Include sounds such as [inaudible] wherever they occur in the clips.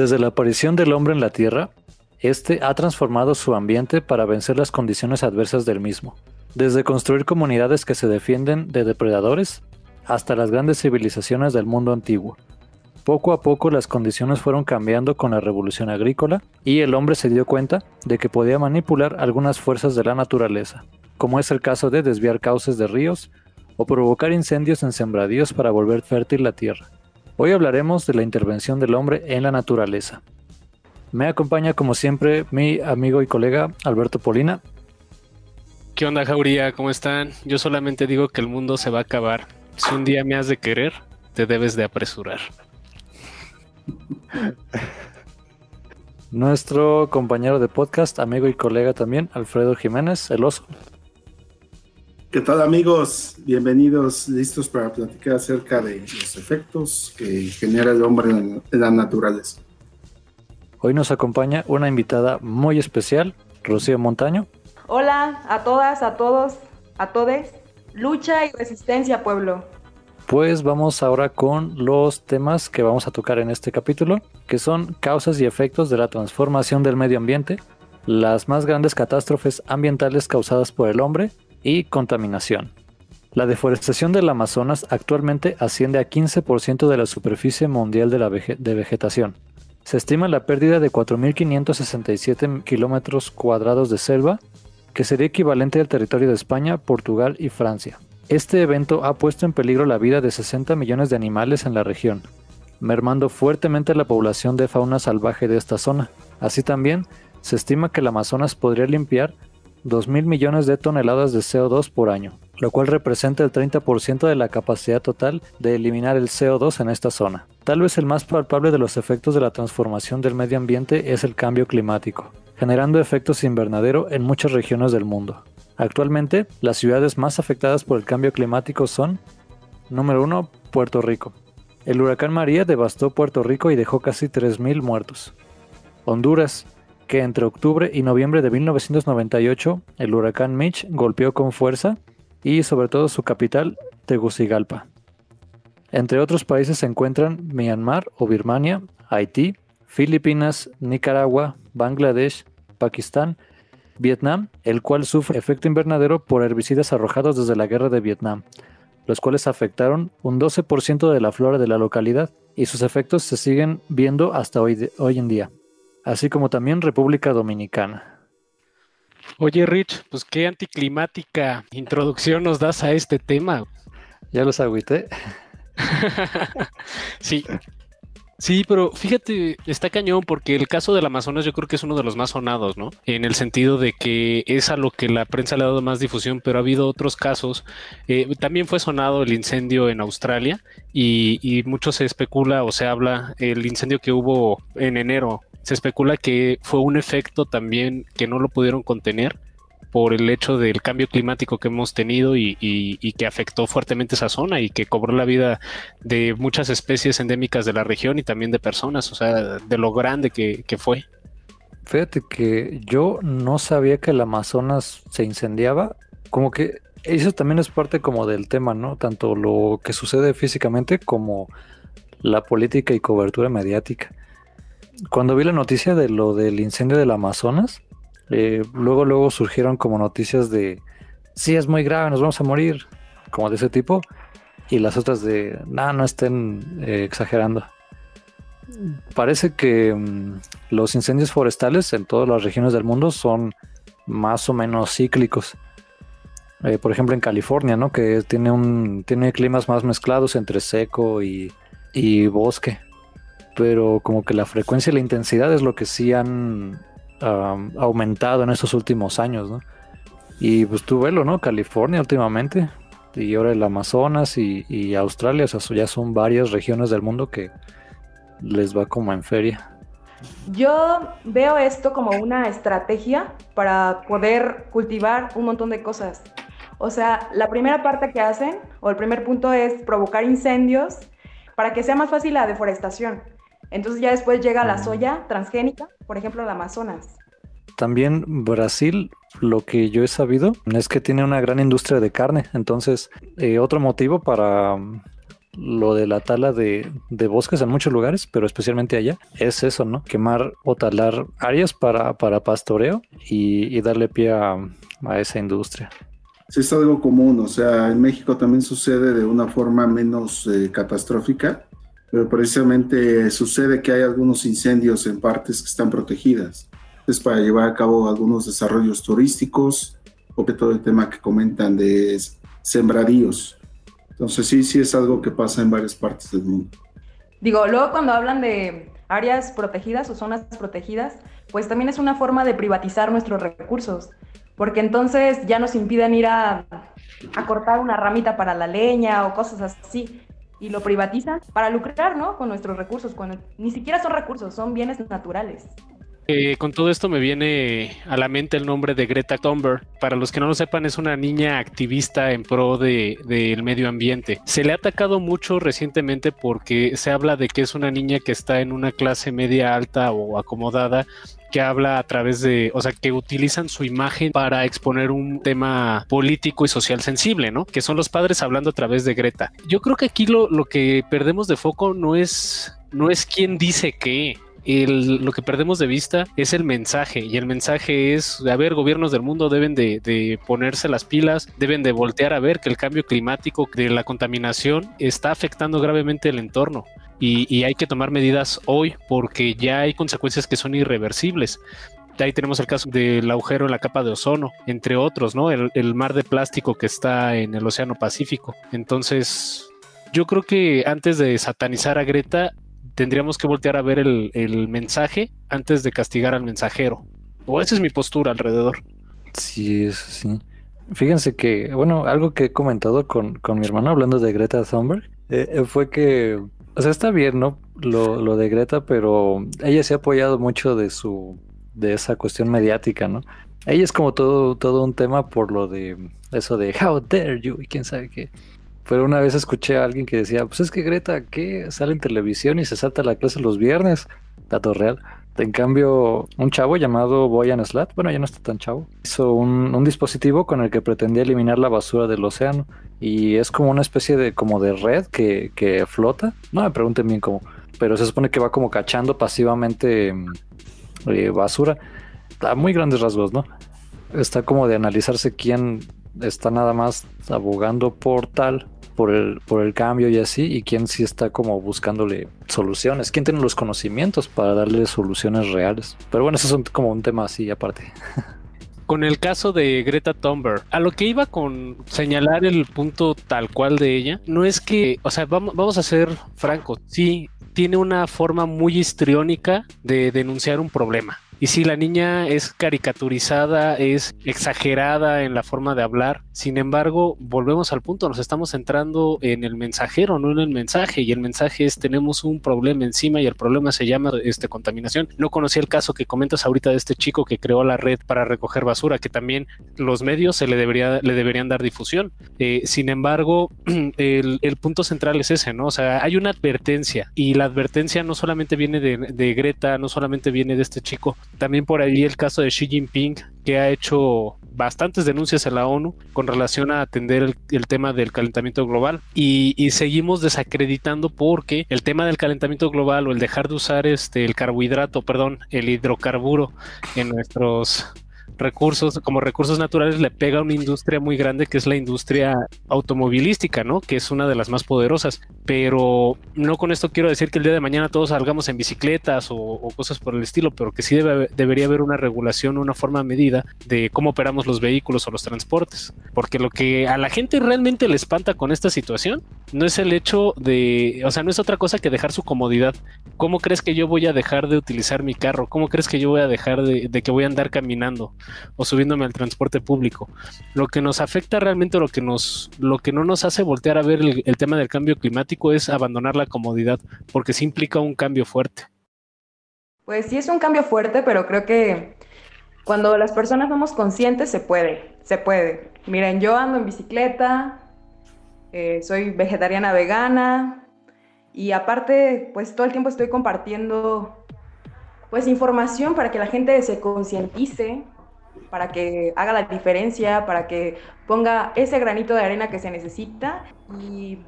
Desde la aparición del hombre en la Tierra, este ha transformado su ambiente para vencer las condiciones adversas del mismo, desde construir comunidades que se defienden de depredadores hasta las grandes civilizaciones del mundo antiguo. Poco a poco las condiciones fueron cambiando con la revolución agrícola y el hombre se dio cuenta de que podía manipular algunas fuerzas de la naturaleza, como es el caso de desviar cauces de ríos o provocar incendios en sembradíos para volver fértil la tierra. Hoy hablaremos de la intervención del hombre en la naturaleza. Me acompaña como siempre mi amigo y colega Alberto Polina. ¿Qué onda, Jauría? ¿Cómo están? Yo solamente digo que el mundo se va a acabar. Si un día me has de querer, te debes de apresurar. Nuestro compañero de podcast, amigo y colega también, Alfredo Jiménez, el oso. ¿Qué tal amigos? Bienvenidos, listos para platicar acerca de los efectos que genera el hombre en la naturaleza. Hoy nos acompaña una invitada muy especial, Rocío Montaño. Hola a todas, a todos, a todes. Lucha y resistencia, pueblo. Pues vamos ahora con los temas que vamos a tocar en este capítulo, que son causas y efectos de la transformación del medio ambiente, las más grandes catástrofes ambientales causadas por el hombre y contaminación. La deforestación del Amazonas actualmente asciende a 15% de la superficie mundial de, vegetación. Se estima la pérdida de 4.567 kilómetros cuadrados de selva, que sería equivalente al territorio de España, Portugal y Francia. Este evento ha puesto en peligro la vida de 60 millones de animales en la región, mermando fuertemente la población de fauna salvaje de esta zona. Así también, se estima que el Amazonas podría limpiar 2.000 millones de toneladas de CO2 por año, lo cual representa el 30% de la capacidad total de eliminar el CO2 en esta zona. Tal vez el más palpable de los efectos de la transformación del medio ambiente es el cambio climático, generando efectos invernadero en muchas regiones del mundo. Actualmente, las ciudades más afectadas por el cambio climático son, número 1, Puerto Rico. El huracán María devastó Puerto Rico y dejó casi 3.000 muertos. Honduras, que entre octubre y noviembre de 1998 el huracán Mitch golpeó con fuerza y sobre todo su capital, Tegucigalpa. Entre otros países se encuentran Myanmar o Birmania, Haití, Filipinas, Nicaragua, Bangladesh, Pakistán Vietnam, el cual sufre efecto invernadero por herbicidas arrojados desde la guerra de Vietnam, los cuales afectaron un 12% de la flora de la localidad y sus efectos se siguen viendo hasta hoy, hoy en día, así como también República Dominicana. Oye Rich, pues qué anticlimática introducción nos das a este tema. Ya los agüité. [laughs] sí, Sí, pero fíjate, está cañón porque el caso del Amazonas yo creo que es uno de los más sonados, ¿no? En el sentido de que es a lo que la prensa le ha dado más difusión, pero ha habido otros casos. Eh, también fue sonado el incendio en Australia y, y mucho se especula o se habla el incendio que hubo en enero. Se especula que fue un efecto también que no lo pudieron contener por el hecho del cambio climático que hemos tenido y, que afectó fuertemente esa zona y que cobró la vida de muchas especies endémicas de la región y también de personas, o sea, de lo grande que, fue. Fíjate que yo no sabía que el Amazonas se incendiaba, como que eso también es parte como del tema, ¿no? Tanto lo que sucede físicamente como la política y cobertura mediática. Cuando vi la noticia de lo del incendio del Amazonas, eh, luego, luego surgieron como noticias de, sí, es muy grave, nos vamos a morir, como de ese tipo, y las otras de, no, no estén eh, exagerando. Parece que mm, los incendios forestales en todas las regiones del mundo son más o menos cíclicos. Eh, por ejemplo, en California, ¿no? Que tiene un tiene climas más mezclados entre seco y, y bosque. Pero como que la frecuencia y la intensidad es lo que sí han aumentado en estos últimos años, ¿no? Y pues tú velo, ¿no? California últimamente, y ahora el Amazonas y, Australia, o sea, ya son varias regiones del mundo que les va como en feria. Yo veo esto como una estrategia para poder cultivar un montón de cosas. O sea, la primera parte que hacen, o el primer punto es provocar incendios para que sea más fácil la deforestación. Entonces ya después llega la soya transgénica, por ejemplo, el Amazonas. También Brasil, lo que yo he sabido, es que tiene una gran industria de carne. Entonces, eh, otro motivo para, lo de la tala de, bosques en muchos lugares, pero especialmente allá, es eso, ¿no? Quemar o talar áreas para, para pastoreo y, darle pie a, esa industria. Sí, es algo común, o sea, en México también sucede de una forma menos eh, catastrófica, pero precisamente sucede que hay algunos incendios en partes que están protegidas. Es para llevar a cabo algunos desarrollos turísticos, porque todo el tema que comentan de sembradíos. Entonces sí, sí es algo que pasa en varias partes del mundo. Digo, luego cuando hablan de áreas protegidas o zonas protegidas, pues también es una forma de privatizar nuestros recursos, porque entonces ya nos impiden ir a, a cortar una ramita para la leña o cosas así, y lo privatizan para lucrar, ¿no? Con nuestros recursos, cuando ni siquiera son recursos, son bienes naturales. Eh, con todo esto me viene a la mente el nombre de Greta Thunberg. Para los que no lo sepan, es una niña activista en pro del de, medio ambiente. Se le ha atacado mucho recientemente porque se habla de que es una niña que está en una clase media alta o acomodada que habla a través de, o sea, que utilizan su imagen para exponer un tema político y social sensible, ¿no? Que son los padres hablando a través de Greta. Yo creo que aquí lo, lo que perdemos de foco no es, no es quién dice qué, lo que perdemos de vista es el mensaje y el mensaje es, a ver, gobiernos del mundo deben de, ponerse las pilas, deben de voltear a ver que el cambio climático, de la contaminación está afectando gravemente el entorno. Y, hay que tomar medidas hoy porque ya hay consecuencias que son irreversibles ahí tenemos el caso del agujero en la capa de ozono, entre otros, ¿no? El, el, mar de plástico que está en el Océano Pacífico. Entonces, yo creo que antes de satanizar a Greta, tendríamos que voltear a ver el, mensaje antes de castigar al mensajero. O esa es mi postura alrededor. Sí, eso sí. Fíjense que, bueno, algo que he comentado con, mi hermano hablando de Greta Thunberg eh, eh, fue que, o sea, está bien, ¿no? Lo, lo, de Greta, pero ella se ha apoyado mucho de su, de esa cuestión mediática, ¿no? Ella es como todo, todo un tema por lo de eso de how dare you y quién sabe qué. Pero una vez escuché a alguien que decía, pues es que Greta, ¿qué? Sale en televisión y se salta la clase los viernes. Dato real. En cambio, un chavo llamado Boyan Slat, bueno, ya no está tan chavo, hizo un, dispositivo con el que pretendía eliminar la basura del océano. Y es como una especie de, como de red que, que flota. No me pregunten bien cómo, pero se supone que va como cachando pasivamente eh, basura. A muy grandes rasgos, ¿no? Está como de analizarse quién está nada más abogando por tal por el, por el cambio y así, y quién sí está como buscándole soluciones, quién tiene los conocimientos para darle soluciones reales. Pero bueno, eso es como un tema así aparte. [laughs] con el caso de Greta Thunberg, a lo que iba con señalar el punto tal cual de ella, no es que, o sea, vamos, vamos a ser francos, sí, tiene una forma muy histriónica de denunciar un problema. Y si la niña es caricaturizada, es exagerada en la forma de hablar. Sin embargo, volvemos al punto, nos estamos centrando en el mensajero, no en el mensaje. Y el mensaje es tenemos un problema encima y el problema se llama este, contaminación. No conocí el caso que comentas ahorita de este chico que creó la red para recoger basura, que también los medios se le, debería, le deberían dar difusión. Eh, sin embargo, [clears throat] el, punto central es ese, ¿no? O sea, hay una advertencia y la advertencia no solamente viene de, de Greta, no solamente viene de este chico, también por ahí el caso de Xi Jinping, que ha hecho bastantes denuncias a la ONU con relación a atender el, tema del calentamiento global y, y, seguimos desacreditando porque el tema del calentamiento global o el dejar de usar este el carbohidrato, perdón, el hidrocarburo en nuestros recursos, como recursos naturales, le pega a una industria muy grande que es la industria automovilística, ¿no? Que es una de las más poderosas. Pero no con esto quiero decir que el día de mañana todos salgamos en bicicletas o, cosas por el estilo, pero que sí debería haber una regulación, una forma medida de cómo operamos los vehículos o los transportes. Porque lo que a la gente realmente le espanta con esta situación no es el hecho de, o sea, no es otra cosa que dejar su comodidad. ¿Cómo crees que yo voy a dejar de utilizar mi carro? ¿Cómo crees que yo voy a dejar de, de que voy a andar caminando? O subiéndome al transporte público. Lo que nos afecta realmente, lo que nos, lo que no nos hace voltear a ver el, tema del cambio climático es abandonar la comodidad, porque sí implica un cambio fuerte. Pues sí es un cambio fuerte, pero creo que cuando las personas somos conscientes se puede, se puede. Miren, yo ando en bicicleta, eh, soy vegetariana vegana y aparte, pues todo el tiempo estoy compartiendo pues información para que la gente se concientice para que haga la diferencia, para que ponga ese granito de arena que se necesita. Y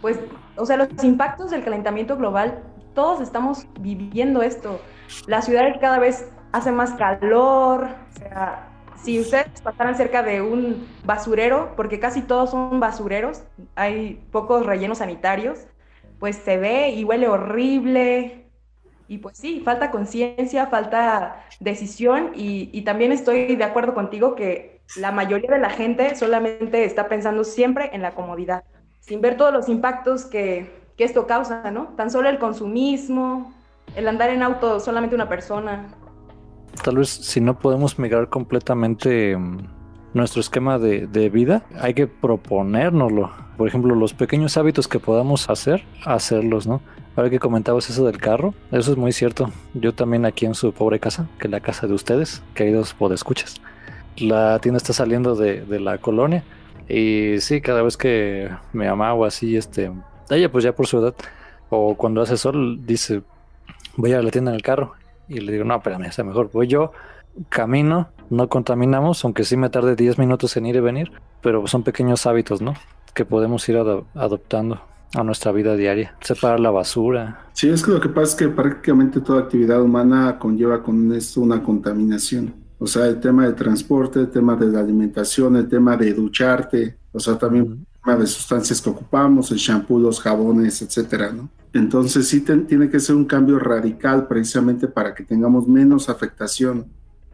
pues, o sea, los impactos del calentamiento global, todos estamos viviendo esto. La ciudad cada vez hace más calor, o sea, si ustedes pasaran cerca de un basurero, porque casi todos son basureros, hay pocos rellenos sanitarios, pues se ve y huele horrible. Y pues sí, falta conciencia, falta decisión y, también estoy de acuerdo contigo que la mayoría de la gente solamente está pensando siempre en la comodidad, sin ver todos los impactos que, que esto causa, ¿no? Tan solo el consumismo, el andar en auto solamente una persona, tal vez si no podemos migrar completamente mm, nuestro esquema de, vida, hay que proponérnoslo. Por ejemplo, los pequeños hábitos que podamos hacer, hacerlos, ¿no? Ahora que comentabas eso del carro, eso es muy cierto. Yo también aquí en su pobre casa, que es la casa de ustedes, queridos podescuchas, la tienda está saliendo de, de la colonia y sí, cada vez que me o así, este, ella pues ya por su edad, o cuando hace sol, dice, voy a la tienda en el carro y le digo, no, espérame, está mejor. Voy yo, camino, no contaminamos, aunque sí me tarde 10 minutos en ir y venir, pero son pequeños hábitos, ¿no? Que podemos ir adoptando a nuestra vida diaria. Separar la basura. Sí, es que lo que pasa es que prácticamente toda actividad humana conlleva con esto una contaminación. O sea, el tema de transporte, el tema de la alimentación, el tema de ducharte, o sea, también el tema de sustancias que ocupamos, el shampoo, los jabones, etcétera, ¿no? Entonces sí tiene que ser un cambio radical precisamente para que tengamos menos afectación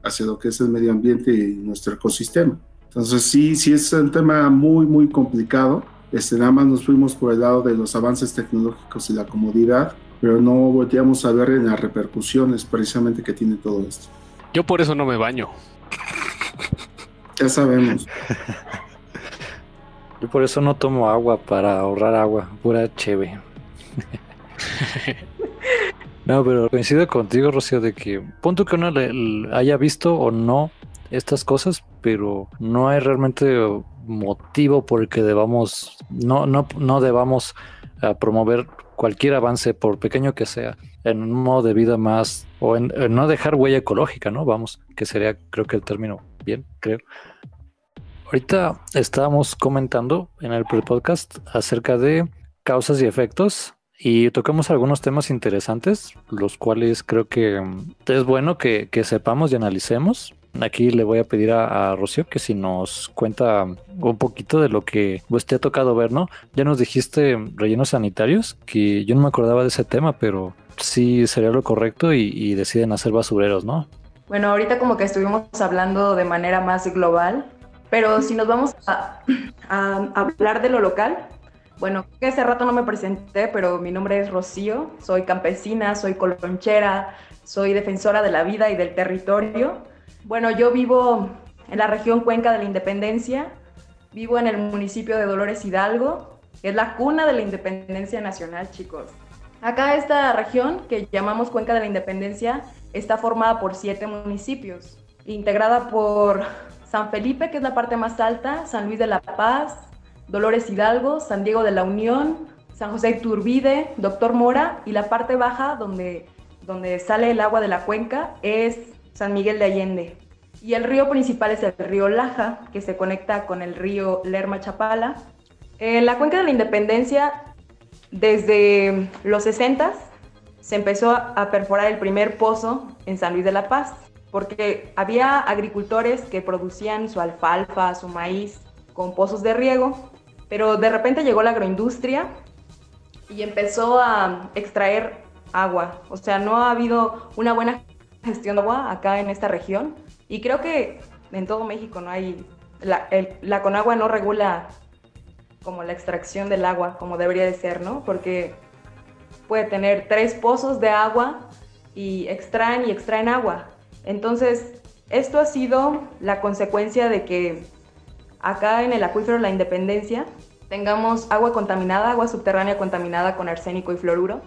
hacia lo que es el medio ambiente y nuestro ecosistema. Entonces sí, sí es un tema muy, muy complicado. Este, nada más nos fuimos por el lado de los avances tecnológicos y la comodidad, pero no volteamos a ver en las repercusiones precisamente que tiene todo esto. Yo por eso no me baño. Ya sabemos. [laughs] Yo por eso no tomo agua para ahorrar agua, pura cheve. [laughs] no, pero coincido contigo, Rocío, de que punto que uno le, haya visto o no estas cosas, pero no hay realmente motivo por el que debamos, no, no, no debamos eh, promover cualquier avance, por pequeño que sea, en un modo de vida más, o en, no dejar huella ecológica, ¿no? Vamos, que sería, creo que el término bien, creo. Ahorita estábamos comentando en el pre-podcast acerca de causas y efectos y tocamos algunos temas interesantes, los cuales creo que mm, es bueno que, sepamos y analicemos. Aquí le voy a pedir a, Rocío que si nos cuenta un poquito de lo que pues, te ha tocado ver, ¿no? Ya nos dijiste rellenos sanitarios, que yo no me acordaba de ese tema, pero sí sería lo correcto y, deciden hacer basureros, ¿no? Bueno, ahorita como que estuvimos hablando de manera más global, pero si nos vamos a hablar de lo local, bueno, que hace rato no me presenté, pero mi nombre es Rocío, soy campesina, soy colonchera, soy defensora de la vida y del territorio. Bueno, yo vivo en la región Cuenca de la Independencia, vivo en el municipio de Dolores Hidalgo, que es la cuna de la independencia nacional, chicos. Acá esta región, que llamamos Cuenca de la Independencia, está formada por siete municipios, integrada por San Felipe, que es la parte más alta, San Luis de la Paz, Dolores Hidalgo, San Diego de la Unión, San José Turbide, Doctor Mora y la parte baja donde, donde sale el agua de la cuenca es San Miguel de Allende. Y el río principal es el río Laja, que se conecta con el río Lerma Chapala. En la cuenca de la Independencia, desde los 60 se empezó a perforar el primer pozo en San Luis de la Paz, porque había agricultores que producían su alfalfa, su maíz con pozos de riego pero de repente llegó la agroindustria y empezó a extraer agua. O sea, no ha habido una buena gestión de agua acá en esta región. Y creo que en todo México no hay. La, la Conagua no regula como la extracción del agua, como debería de ser, ¿no? Porque puede tener tres pozos de agua y extraen y extraen agua. Entonces, esto ha sido la consecuencia de que acá en el acuífero La Independencia tengamos agua contaminada, agua subterránea contaminada con arsénico y fluoruro.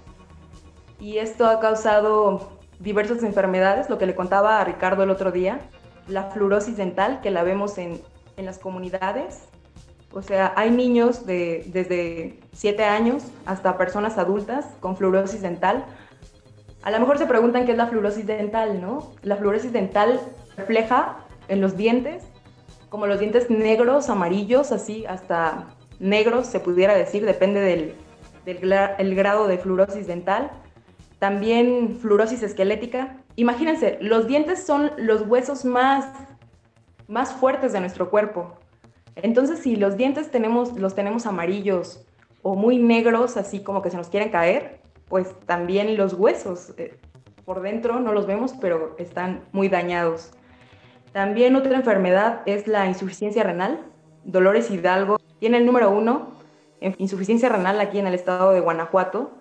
Y esto ha causado diversas enfermedades, lo que le contaba a Ricardo el otro día, la fluorosis dental, que la vemos en, en las comunidades. O sea, hay niños de, desde 7 años hasta personas adultas con fluorosis dental. A lo mejor se preguntan qué es la fluorosis dental, ¿no? La fluorosis dental refleja en los dientes como los dientes negros, amarillos, así hasta negros se pudiera decir, depende del, del grado de fluorosis dental, también fluorosis esquelética. Imagínense, los dientes son los huesos más, más fuertes de nuestro cuerpo. Entonces, si los dientes tenemos, los tenemos amarillos o muy negros, así como que se nos quieren caer, pues también los huesos eh, por dentro no los vemos, pero están muy dañados. También otra enfermedad es la insuficiencia renal. Dolores Hidalgo tiene el número uno en insuficiencia renal aquí en el estado de Guanajuato.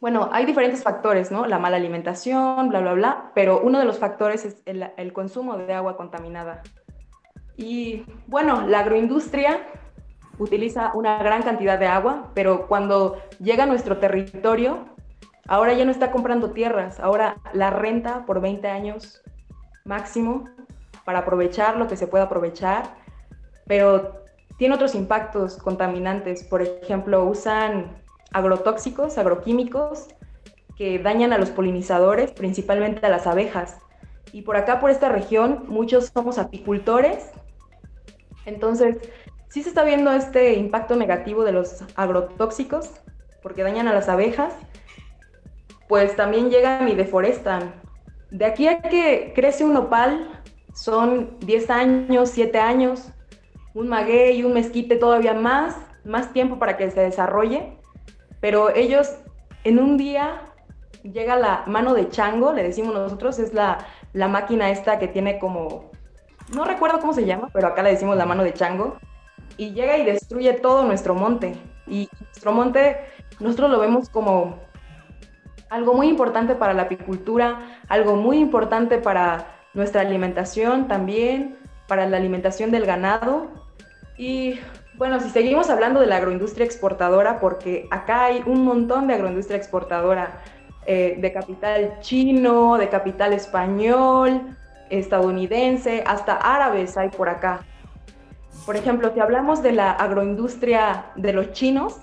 Bueno, hay diferentes factores, ¿no? La mala alimentación, bla, bla, bla, pero uno de los factores es el, consumo de agua contaminada. Y bueno, la agroindustria utiliza una gran cantidad de agua, pero cuando llega a nuestro territorio, ahora ya no está comprando tierras, ahora la renta por 20 años máximo para aprovechar lo que se pueda aprovechar, pero tiene otros impactos contaminantes. Por ejemplo, usan agrotóxicos, agroquímicos, que dañan a los polinizadores, principalmente a las abejas. Y por acá, por esta región, muchos somos apicultores. Entonces, sí se está viendo este impacto negativo de los agrotóxicos, porque dañan a las abejas, pues también llegan y deforestan. De aquí a que crece un opal, son 10 años, 7 años, un maguey un mezquite todavía más, más tiempo para que se desarrolle, pero ellos en un día llega la mano de chango, le decimos nosotros, es la, la máquina esta que tiene como, no recuerdo cómo se llama, pero acá le decimos la mano de chango, y llega y destruye todo nuestro monte. Y nuestro monte nosotros lo vemos como algo muy importante para la apicultura, algo muy importante para nuestra alimentación también, para la alimentación del ganado. Y bueno, si seguimos hablando de la agroindustria exportadora, porque acá hay un montón de agroindustria exportadora, eh, de capital chino, de capital español, estadounidense, hasta árabes hay por acá. Por ejemplo, si hablamos de la agroindustria de los chinos,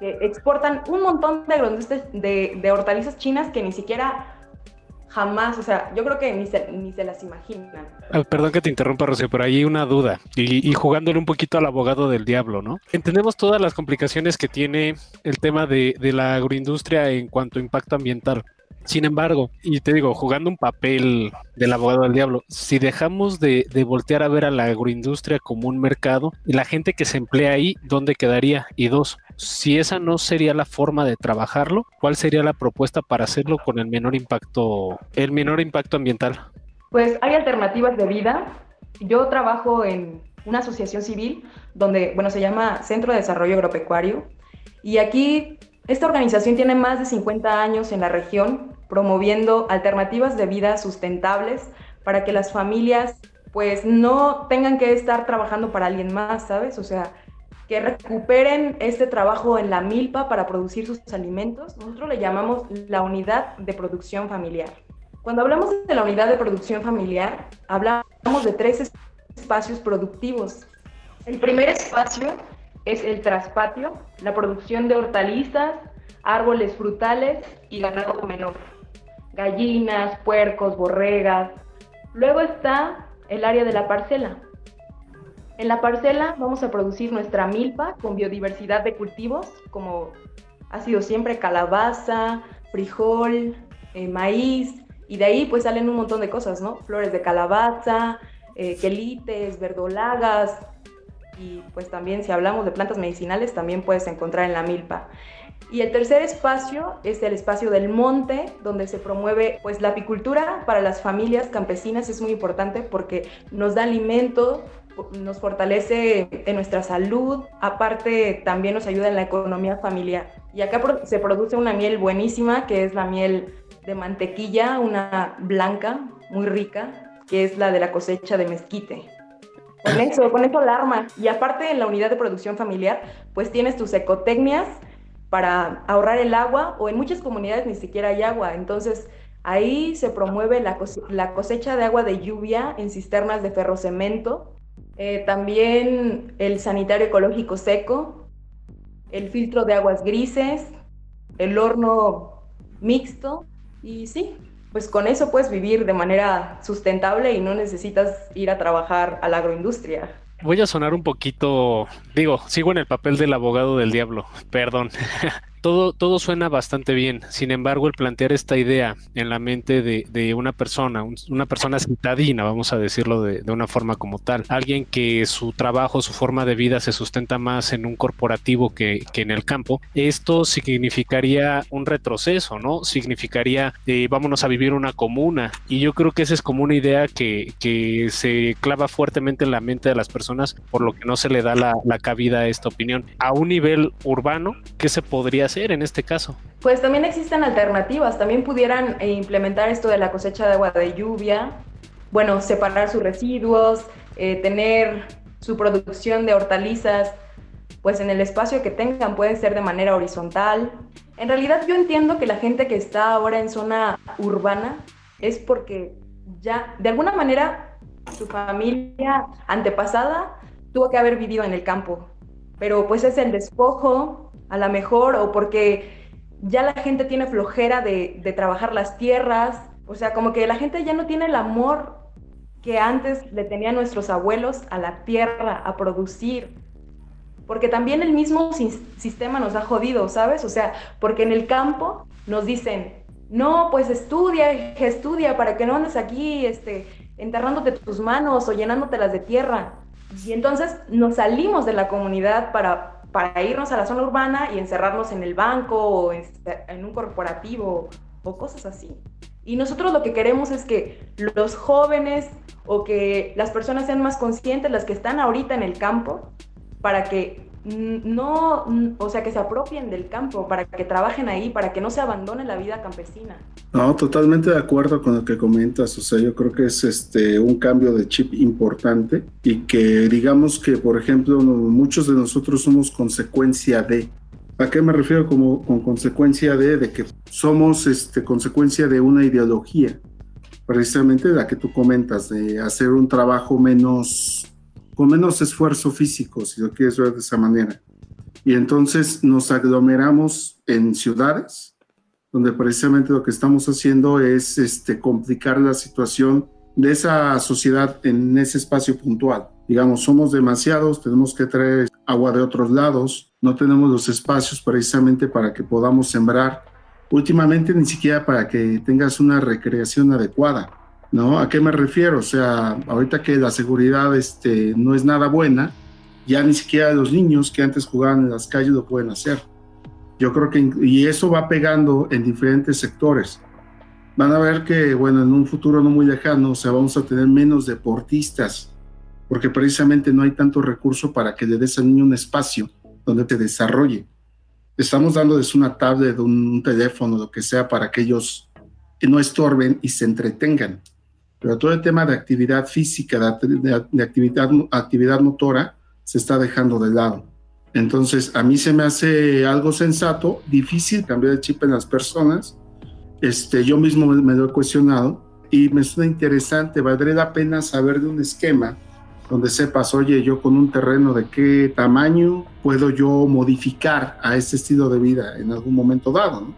exportan un montón de agroindustria de, de hortalizas chinas que ni siquiera jamás, o sea, yo creo que ni se, ni se las imaginan. Ah, perdón que te interrumpa, Rocío, pero hay una duda y, y, jugándole un poquito al abogado del diablo, ¿no? Entendemos todas las complicaciones que tiene el tema de, de la agroindustria en cuanto a impacto ambiental. Sin embargo, y te digo, jugando un papel del abogado del diablo, si dejamos de, voltear a ver a la agroindustria como un mercado la gente que se emplea ahí, ¿dónde quedaría? Y dos, si esa no sería la forma de trabajarlo, ¿cuál sería la propuesta para hacerlo con el menor impacto, el menor impacto ambiental? Pues hay alternativas de vida. Yo trabajo en una asociación civil donde, bueno, se llama Centro de Desarrollo Agropecuario y aquí esta organización tiene más de 50 años en la región promoviendo alternativas de vida sustentables para que las familias pues no tengan que estar trabajando para alguien más, ¿sabes? O sea, que recuperen este trabajo en la milpa para producir sus alimentos. Nosotros le llamamos la unidad de producción familiar. Cuando hablamos de la unidad de producción familiar, hablamos de tres espacios productivos. El primer espacio es el traspatio, la producción de hortalizas, árboles frutales y ganado menor, gallinas, puercos, borregas. Luego está el área de la parcela. En la parcela vamos a producir nuestra milpa con biodiversidad de cultivos, como ha sido siempre calabaza, frijol, eh, maíz, y de ahí pues salen un montón de cosas, ¿no? Flores de calabaza, eh, quelites, verdolagas, y pues también si hablamos de plantas medicinales también puedes encontrar en la milpa. Y el tercer espacio es el espacio del monte, donde se promueve pues la apicultura para las familias campesinas es muy importante porque nos da alimento, nos fortalece en nuestra salud, aparte también nos ayuda en la economía familiar. Y acá se produce una miel buenísima, que es la miel de mantequilla, una blanca, muy rica, que es la de la cosecha de mezquite. Con eso, con eso alarma. Y aparte en la unidad de producción familiar, pues tienes tus ecotecnias para ahorrar el agua o en muchas comunidades ni siquiera hay agua. Entonces ahí se promueve la, cosecha de agua de lluvia en cisternas de ferrocemento. Eh, también el sanitario ecológico seco, el filtro de aguas grises, el horno mixto y sí, pues con eso puedes vivir de manera sustentable y no necesitas ir a trabajar a la agroindustria. voy a sonar un poquito, digo, sigo en el papel del abogado del diablo, perdón. [laughs] todo, suena bastante bien. Sin embargo, el plantear esta idea en la mente de, una persona, una persona citadina, vamos a decirlo de, una forma como tal, alguien que su trabajo, su forma de vida se sustenta más en un corporativo que, en el campo, esto significaría un retroceso, ¿no? Significaría eh, vámonos a vivir una comuna. Y yo creo que esa es como una idea que, que se clava fuertemente en la mente de las personas, por lo que no se le da la, la cabida a esta opinión. A un nivel urbano, ¿qué se podría hacer? En este caso? Pues también existen alternativas, también pudieran eh, implementar esto de la cosecha de agua de lluvia, bueno, separar sus residuos, eh, tener su producción de hortalizas, pues en el espacio que tengan puede ser de manera horizontal. En realidad yo entiendo que la gente que está ahora en zona urbana es porque ya de alguna manera su familia antepasada tuvo que haber vivido en el campo, pero pues es el despojo a lo mejor, o porque ya la gente tiene flojera de, trabajar las tierras, o sea, como que la gente ya no tiene el amor que antes le tenían nuestros abuelos a la tierra, a producir. Porque también el mismo sistema nos ha jodido, ¿sabes? O sea, porque en el campo nos dicen, no, pues estudia, estudia para que no andes aquí este, enterrándote tus manos o llenándotelas de tierra. Y entonces nos salimos de la comunidad para para irnos a la zona urbana y encerrarnos en el banco o en, un corporativo o cosas así. Y nosotros lo que queremos es que los jóvenes o que las personas sean más conscientes, las que están ahorita en el campo, para que no, o sea, que se apropien del campo, para que trabajen ahí, para que no se abandone la vida campesina. No, totalmente de acuerdo con lo que comentas, o sea, yo creo que es este un cambio de chip importante y que digamos que, por ejemplo, muchos de nosotros somos consecuencia de ¿A qué me refiero como con consecuencia de, de que somos este, consecuencia de una ideología? Precisamente la que tú comentas, de hacer un trabajo menos con menos esfuerzo físico, si lo quieres ver de esa manera. Y entonces nos aglomeramos en ciudades, donde precisamente lo que estamos haciendo es este, complicar la situación de esa sociedad en ese espacio puntual. Digamos, somos demasiados, tenemos que traer agua de otros lados, no tenemos los espacios precisamente para que podamos sembrar. Últimamente ni siquiera para que tengas una recreación adecuada ¿no? ¿A qué me refiero? O sea, ahorita que la seguridad este, no es nada buena, ya ni siquiera los niños que antes jugaban en las calles lo pueden hacer. Yo creo que, y eso va pegando en diferentes sectores. Van a ver que, bueno, en un futuro no muy lejano, o sea, vamos a tener menos deportistas, porque precisamente no hay tanto recurso para que le des al niño un espacio donde te desarrolle. Estamos dándoles una tablet, un teléfono, lo que sea, para que ellos no estorben y se entretengan pero todo el tema de actividad física, de, actividad, actividad motora, se está dejando de lado. Entonces, a mí se me hace algo sensato, difícil cambiar el chip en las personas. Este, yo mismo me, lo he cuestionado y me suena interesante. Valdría la pena saber de un esquema donde sepas, oye, yo con un terreno de qué tamaño puedo yo modificar a este estilo de vida en algún momento dado. ¿no?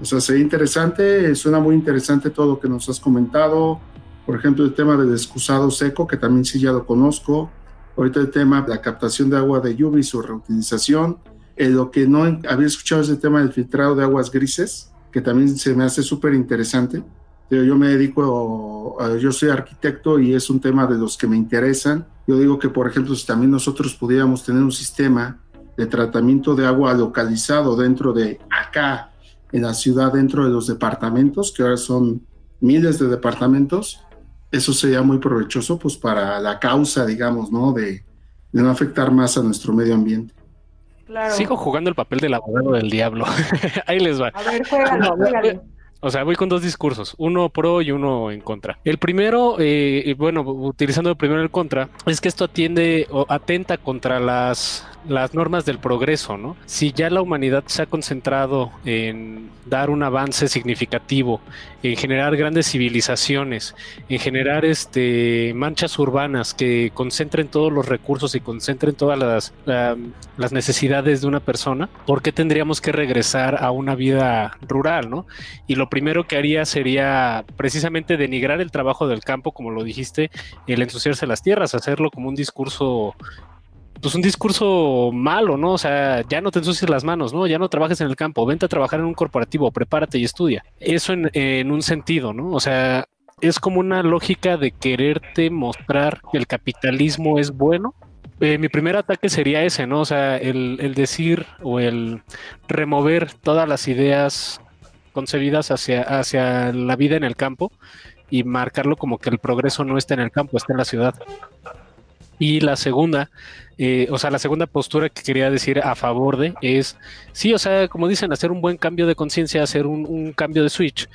O sea, sería interesante, suena muy interesante todo lo que nos has comentado por ejemplo, el tema del excusado seco, que también sí ya lo conozco. Ahorita el tema de la captación de agua de lluvia y su reutilización. Eh, lo que no había escuchado es el tema del filtrado de aguas grises, que también se me hace súper interesante. Yo me dedico, yo soy arquitecto y es un tema de los que me interesan. Yo digo que, por ejemplo, si también nosotros pudiéramos tener un sistema de tratamiento de agua localizado dentro de acá, en la ciudad, dentro de los departamentos, que ahora son miles de departamentos, eso sería muy provechoso pues para la causa, digamos, ¿no? De, no afectar más a nuestro medio ambiente. Sigo jugando el papel del abogado del diablo. [laughs] Ahí les va. A ver, juégalo, O sea, voy con dos discursos, uno pro y uno en contra. El primero, eh, bueno, utilizando el primero el contra, es que esto atiende o atenta contra las las normas del progreso, ¿no? Si ya la humanidad se ha concentrado en dar un avance significativo, en generar grandes civilizaciones, en generar este manchas urbanas que concentren todos los recursos y concentren todas las, las necesidades de una persona, ¿por qué tendríamos que regresar a una vida rural, ¿no? Y lo primero que haría sería precisamente denigrar el trabajo del campo, como lo dijiste, el ensuciarse las tierras, hacerlo como un discurso pues un discurso malo, ¿no? O sea, ya no te ensucies las manos, ¿no? Ya no trabajes en el campo, vente a trabajar en un corporativo, prepárate y estudia. Eso en, un sentido, ¿no? O sea, es como una lógica de quererte mostrar que el capitalismo es bueno. Eh, mi primer ataque sería ese, ¿no? O sea, el, el decir o el remover todas las ideas concebidas hacia, hacia la vida en el campo y marcarlo como que el progreso no está en el campo, está en la ciudad. Y la segunda, eh, o sea, la segunda postura que quería decir a favor de es, sí, o sea, como dicen, hacer un buen cambio de conciencia, hacer un, cambio de switch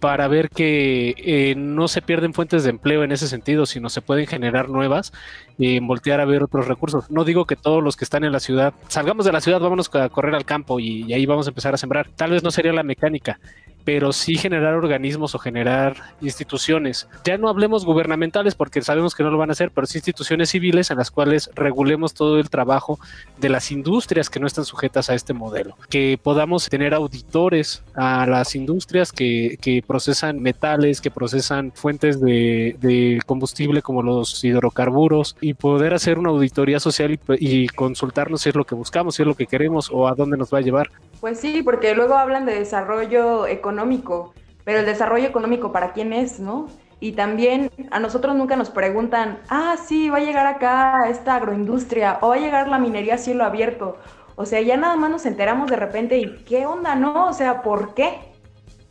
para ver que eh, no se pierden fuentes de empleo en ese sentido, sino se pueden generar nuevas y voltear a ver otros recursos. No digo que todos los que están en la ciudad, salgamos de la ciudad, vámonos a correr al campo y ahí vamos a empezar a sembrar. Tal vez no sería la mecánica, pero sí generar organismos o generar instituciones. Ya no hablemos gubernamentales porque sabemos que no lo van a hacer, pero sí instituciones civiles en las cuales regulemos todo el trabajo de las industrias que no están sujetas a este modelo. Que podamos tener auditores a las industrias que, que procesan metales, que procesan fuentes de, combustible como los hidrocarburos y poder hacer una auditoría social y consultarnos si es lo que buscamos, si es lo que queremos o a dónde nos va a llevar. Pues sí, porque luego hablan de desarrollo económico, pero el desarrollo económico para quién es, ¿no? Y también a nosotros nunca nos preguntan, ah, sí, va a llegar acá esta agroindustria o va a llegar la minería a cielo abierto. O sea, ya nada más nos enteramos de repente y qué onda, ¿no? O sea, ¿por qué?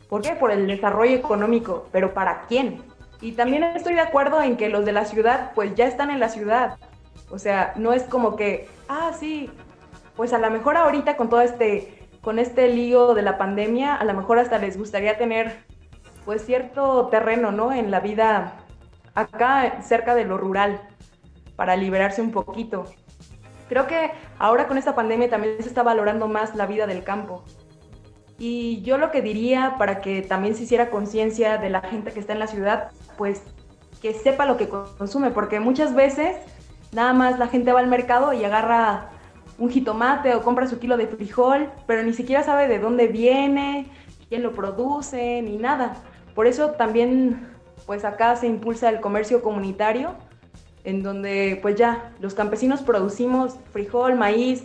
¿Por qué? Por el desarrollo económico, pero ¿para quién? Y también estoy de acuerdo en que los de la ciudad pues ya están en la ciudad. O sea, no es como que, ah, sí, pues a lo mejor ahorita con todo este con este lío de la pandemia, a lo mejor hasta les gustaría tener pues cierto terreno, ¿no? En la vida acá cerca de lo rural para liberarse un poquito. Creo que ahora con esta pandemia también se está valorando más la vida del campo. Y yo lo que diría para que también se hiciera conciencia de la gente que está en la ciudad, pues que sepa lo que consume, porque muchas veces nada más la gente va al mercado y agarra un jitomate o compra su kilo de frijol, pero ni siquiera sabe de dónde viene, quién lo produce, ni nada. Por eso también, pues acá se impulsa el comercio comunitario, en donde pues ya los campesinos producimos frijol, maíz,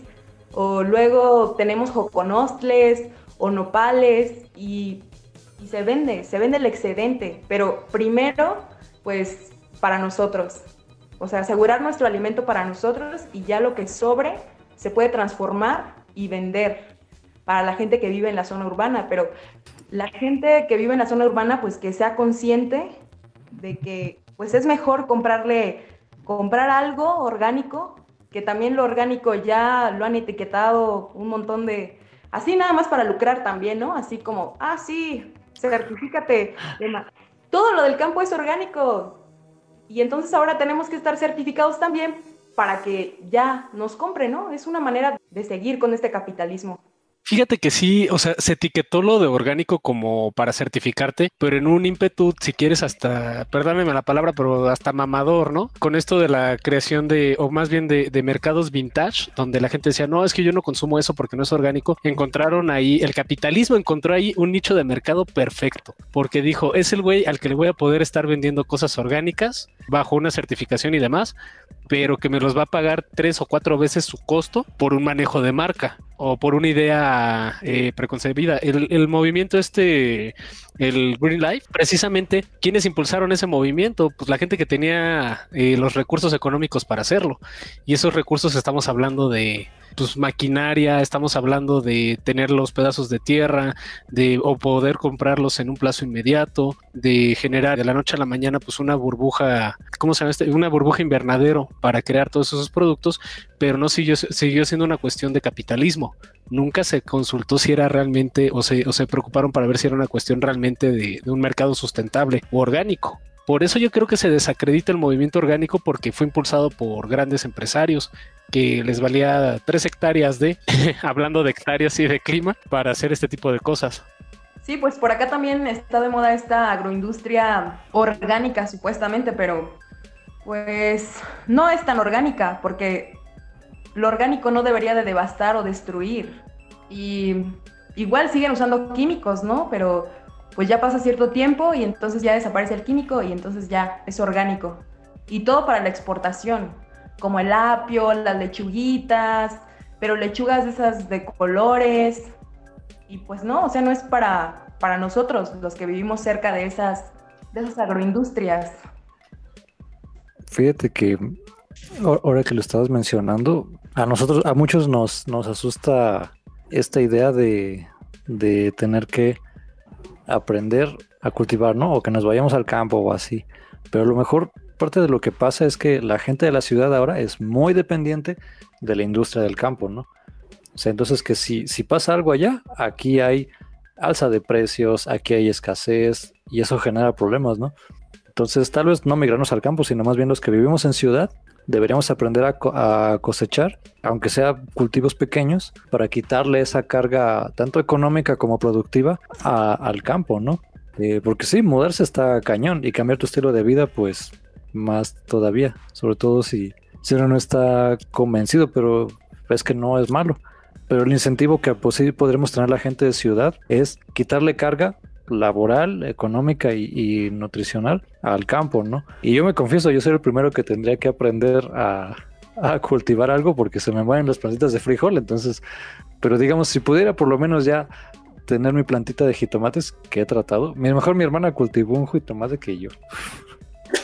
o luego tenemos joconostles o nopales y, se vende, se vende el excedente, pero primero pues para nosotros. O sea, asegurar nuestro alimento para nosotros y ya lo que sobre se puede transformar y vender para la gente que vive en la zona urbana, pero la gente que vive en la zona urbana, pues que sea consciente de que pues es mejor comprarle, comprar algo orgánico, que también lo orgánico ya lo han etiquetado un montón de, así nada más para lucrar también, ¿no? Así como, ah, sí, certifícate. Todo lo del campo es orgánico. Y entonces ahora tenemos que estar certificados también para que ya nos compre, ¿no? Es una manera de seguir con este capitalismo. Fíjate que sí, o sea, se etiquetó lo de orgánico como para certificarte, pero en un ímpetu, si quieres, hasta, perdóname la palabra, pero hasta mamador, ¿no? Con esto de la creación de, o más bien de, de, mercados vintage, donde la gente decía, no, es que yo no consumo eso porque no es orgánico, encontraron ahí, el capitalismo encontró ahí un nicho de mercado perfecto, porque dijo, es el güey al que le voy a poder estar vendiendo cosas orgánicas bajo una certificación y demás, pero que me los va a pagar tres o cuatro veces su costo por un manejo de marca o por una idea eh, preconcebida. El, movimiento este, el Green Life, precisamente, ¿quiénes impulsaron ese movimiento? Pues la gente que tenía eh, los recursos económicos para hacerlo. Y esos recursos estamos hablando de pues maquinaria, estamos hablando de tener los pedazos de tierra, de o poder comprarlos en un plazo inmediato, de generar de la noche a la mañana pues una burbuja, ¿cómo se llama este? Una burbuja invernadero para crear todos esos productos, pero no siguió, siguió siendo una cuestión de capitalismo. Nunca se consultó si era realmente o se, o se preocuparon para ver si era una cuestión realmente de, de un mercado sustentable o orgánico. Por eso yo creo que se desacredita el movimiento orgánico porque fue impulsado por grandes empresarios que les valía tres hectáreas de, [laughs] hablando de hectáreas y de clima, para hacer este tipo de cosas. Sí, pues por acá también está de moda esta agroindustria orgánica supuestamente, pero pues no es tan orgánica porque lo orgánico no debería de devastar o destruir. Y igual siguen usando químicos, ¿no? Pero pues ya pasa cierto tiempo y entonces ya desaparece el químico y entonces ya es orgánico. Y todo para la exportación, como el apio, las lechuguitas, pero lechugas esas de colores, y pues no, o sea, no es para, para nosotros, los que vivimos cerca de esas, de esas agroindustrias. Fíjate que ahora que lo estabas mencionando, a nosotros, a muchos nos, nos asusta esta idea de, de tener que aprender a cultivar, ¿no? O que nos vayamos al campo o así. Pero a lo mejor parte de lo que pasa es que la gente de la ciudad ahora es muy dependiente de la industria del campo, ¿no? O sea, entonces que si, si pasa algo allá, aquí hay alza de precios, aquí hay escasez y eso genera problemas, ¿no? Entonces tal vez no migrarnos al campo, sino más bien los que vivimos en ciudad, deberíamos aprender a, cosechar, aunque sea cultivos pequeños, para quitarle esa carga tanto económica como productiva al campo, ¿no? Eh, porque sí, mudarse está cañón y cambiar tu estilo de vida, pues más todavía, sobre todo si, si uno no está convencido, pero es que no es malo. Pero el incentivo que pues, podremos tener la gente de ciudad es quitarle carga laboral, económica y, nutricional al campo, ¿no? Y yo me confieso, yo soy el primero que tendría que aprender a, cultivar algo porque se me mueren las plantitas de frijol, entonces, pero digamos, si pudiera por lo menos ya tener mi plantita de jitomates que he tratado, mejor mi hermana cultivó un jitomate que yo.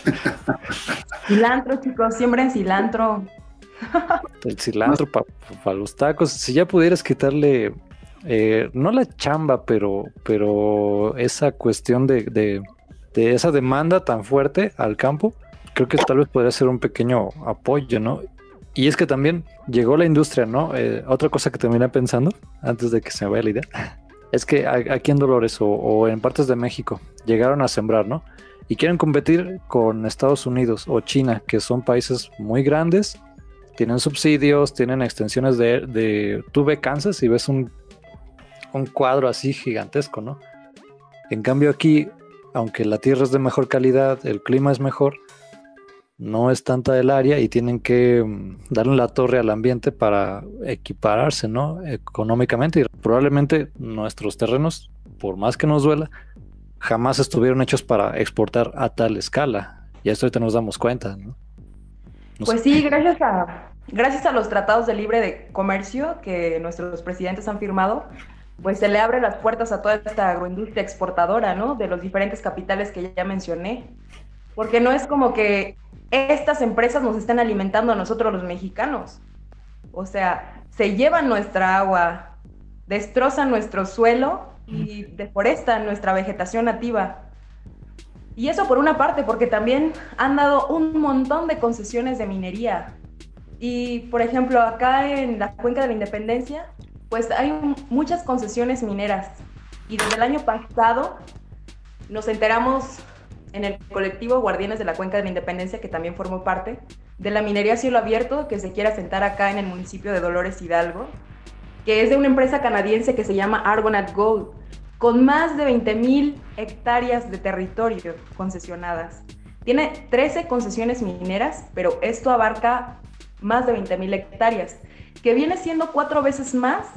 [laughs] Cilantro, chicos, siembren cilantro. El cilantro para los tacos. Si ya pudieras quitarle, eh, no la chamba, pero, pero esa cuestión de, de, esa demanda tan fuerte al campo, creo que tal vez podría ser un pequeño apoyo, ¿no? Y es que también llegó la industria, ¿no? Eh, otra cosa que terminé pensando, antes de que se me vaya la idea, [laughs] es que aquí en Dolores o en partes de México llegaron a sembrar, ¿no? Y quieren competir con Estados Unidos o China, que son países muy grandes tienen subsidios, tienen extensiones de, de tú ve Kansas y ves un, un cuadro así gigantesco, ¿no? En cambio aquí, aunque la tierra es de mejor calidad, el clima es mejor, no es tanta el área y tienen que mm, darle la torre al ambiente para equipararse, ¿no? Económicamente y probablemente nuestros terrenos, por más que nos duela, jamás estuvieron hechos para exportar a tal escala. Y esto ahorita nos damos cuenta, ¿no? pues sí, gracias a, gracias a los tratados de libre de comercio que nuestros presidentes han firmado, pues se le abre las puertas a toda esta agroindustria exportadora, ¿no? De los diferentes capitales que ya mencioné. Porque no es como que estas empresas nos estén alimentando a nosotros los mexicanos. O sea, se llevan nuestra agua, destrozan nuestro suelo y deforestan nuestra vegetación nativa. Y eso por una parte, porque también han dado un montón de concesiones de minería. Y, por ejemplo, acá en la Cuenca de la Independencia, pues hay muchas concesiones mineras. Y desde el año pasado nos enteramos en el colectivo Guardianes de la Cuenca de la Independencia, que también formó parte, de la minería cielo abierto que se quiere asentar acá en el municipio de Dolores Hidalgo, que es de una empresa canadiense que se llama Argonaut Gold con más de 20.000 hectáreas de territorio concesionadas. Tiene 13 concesiones mineras, pero esto abarca más de 20.000 hectáreas, que viene siendo cuatro veces más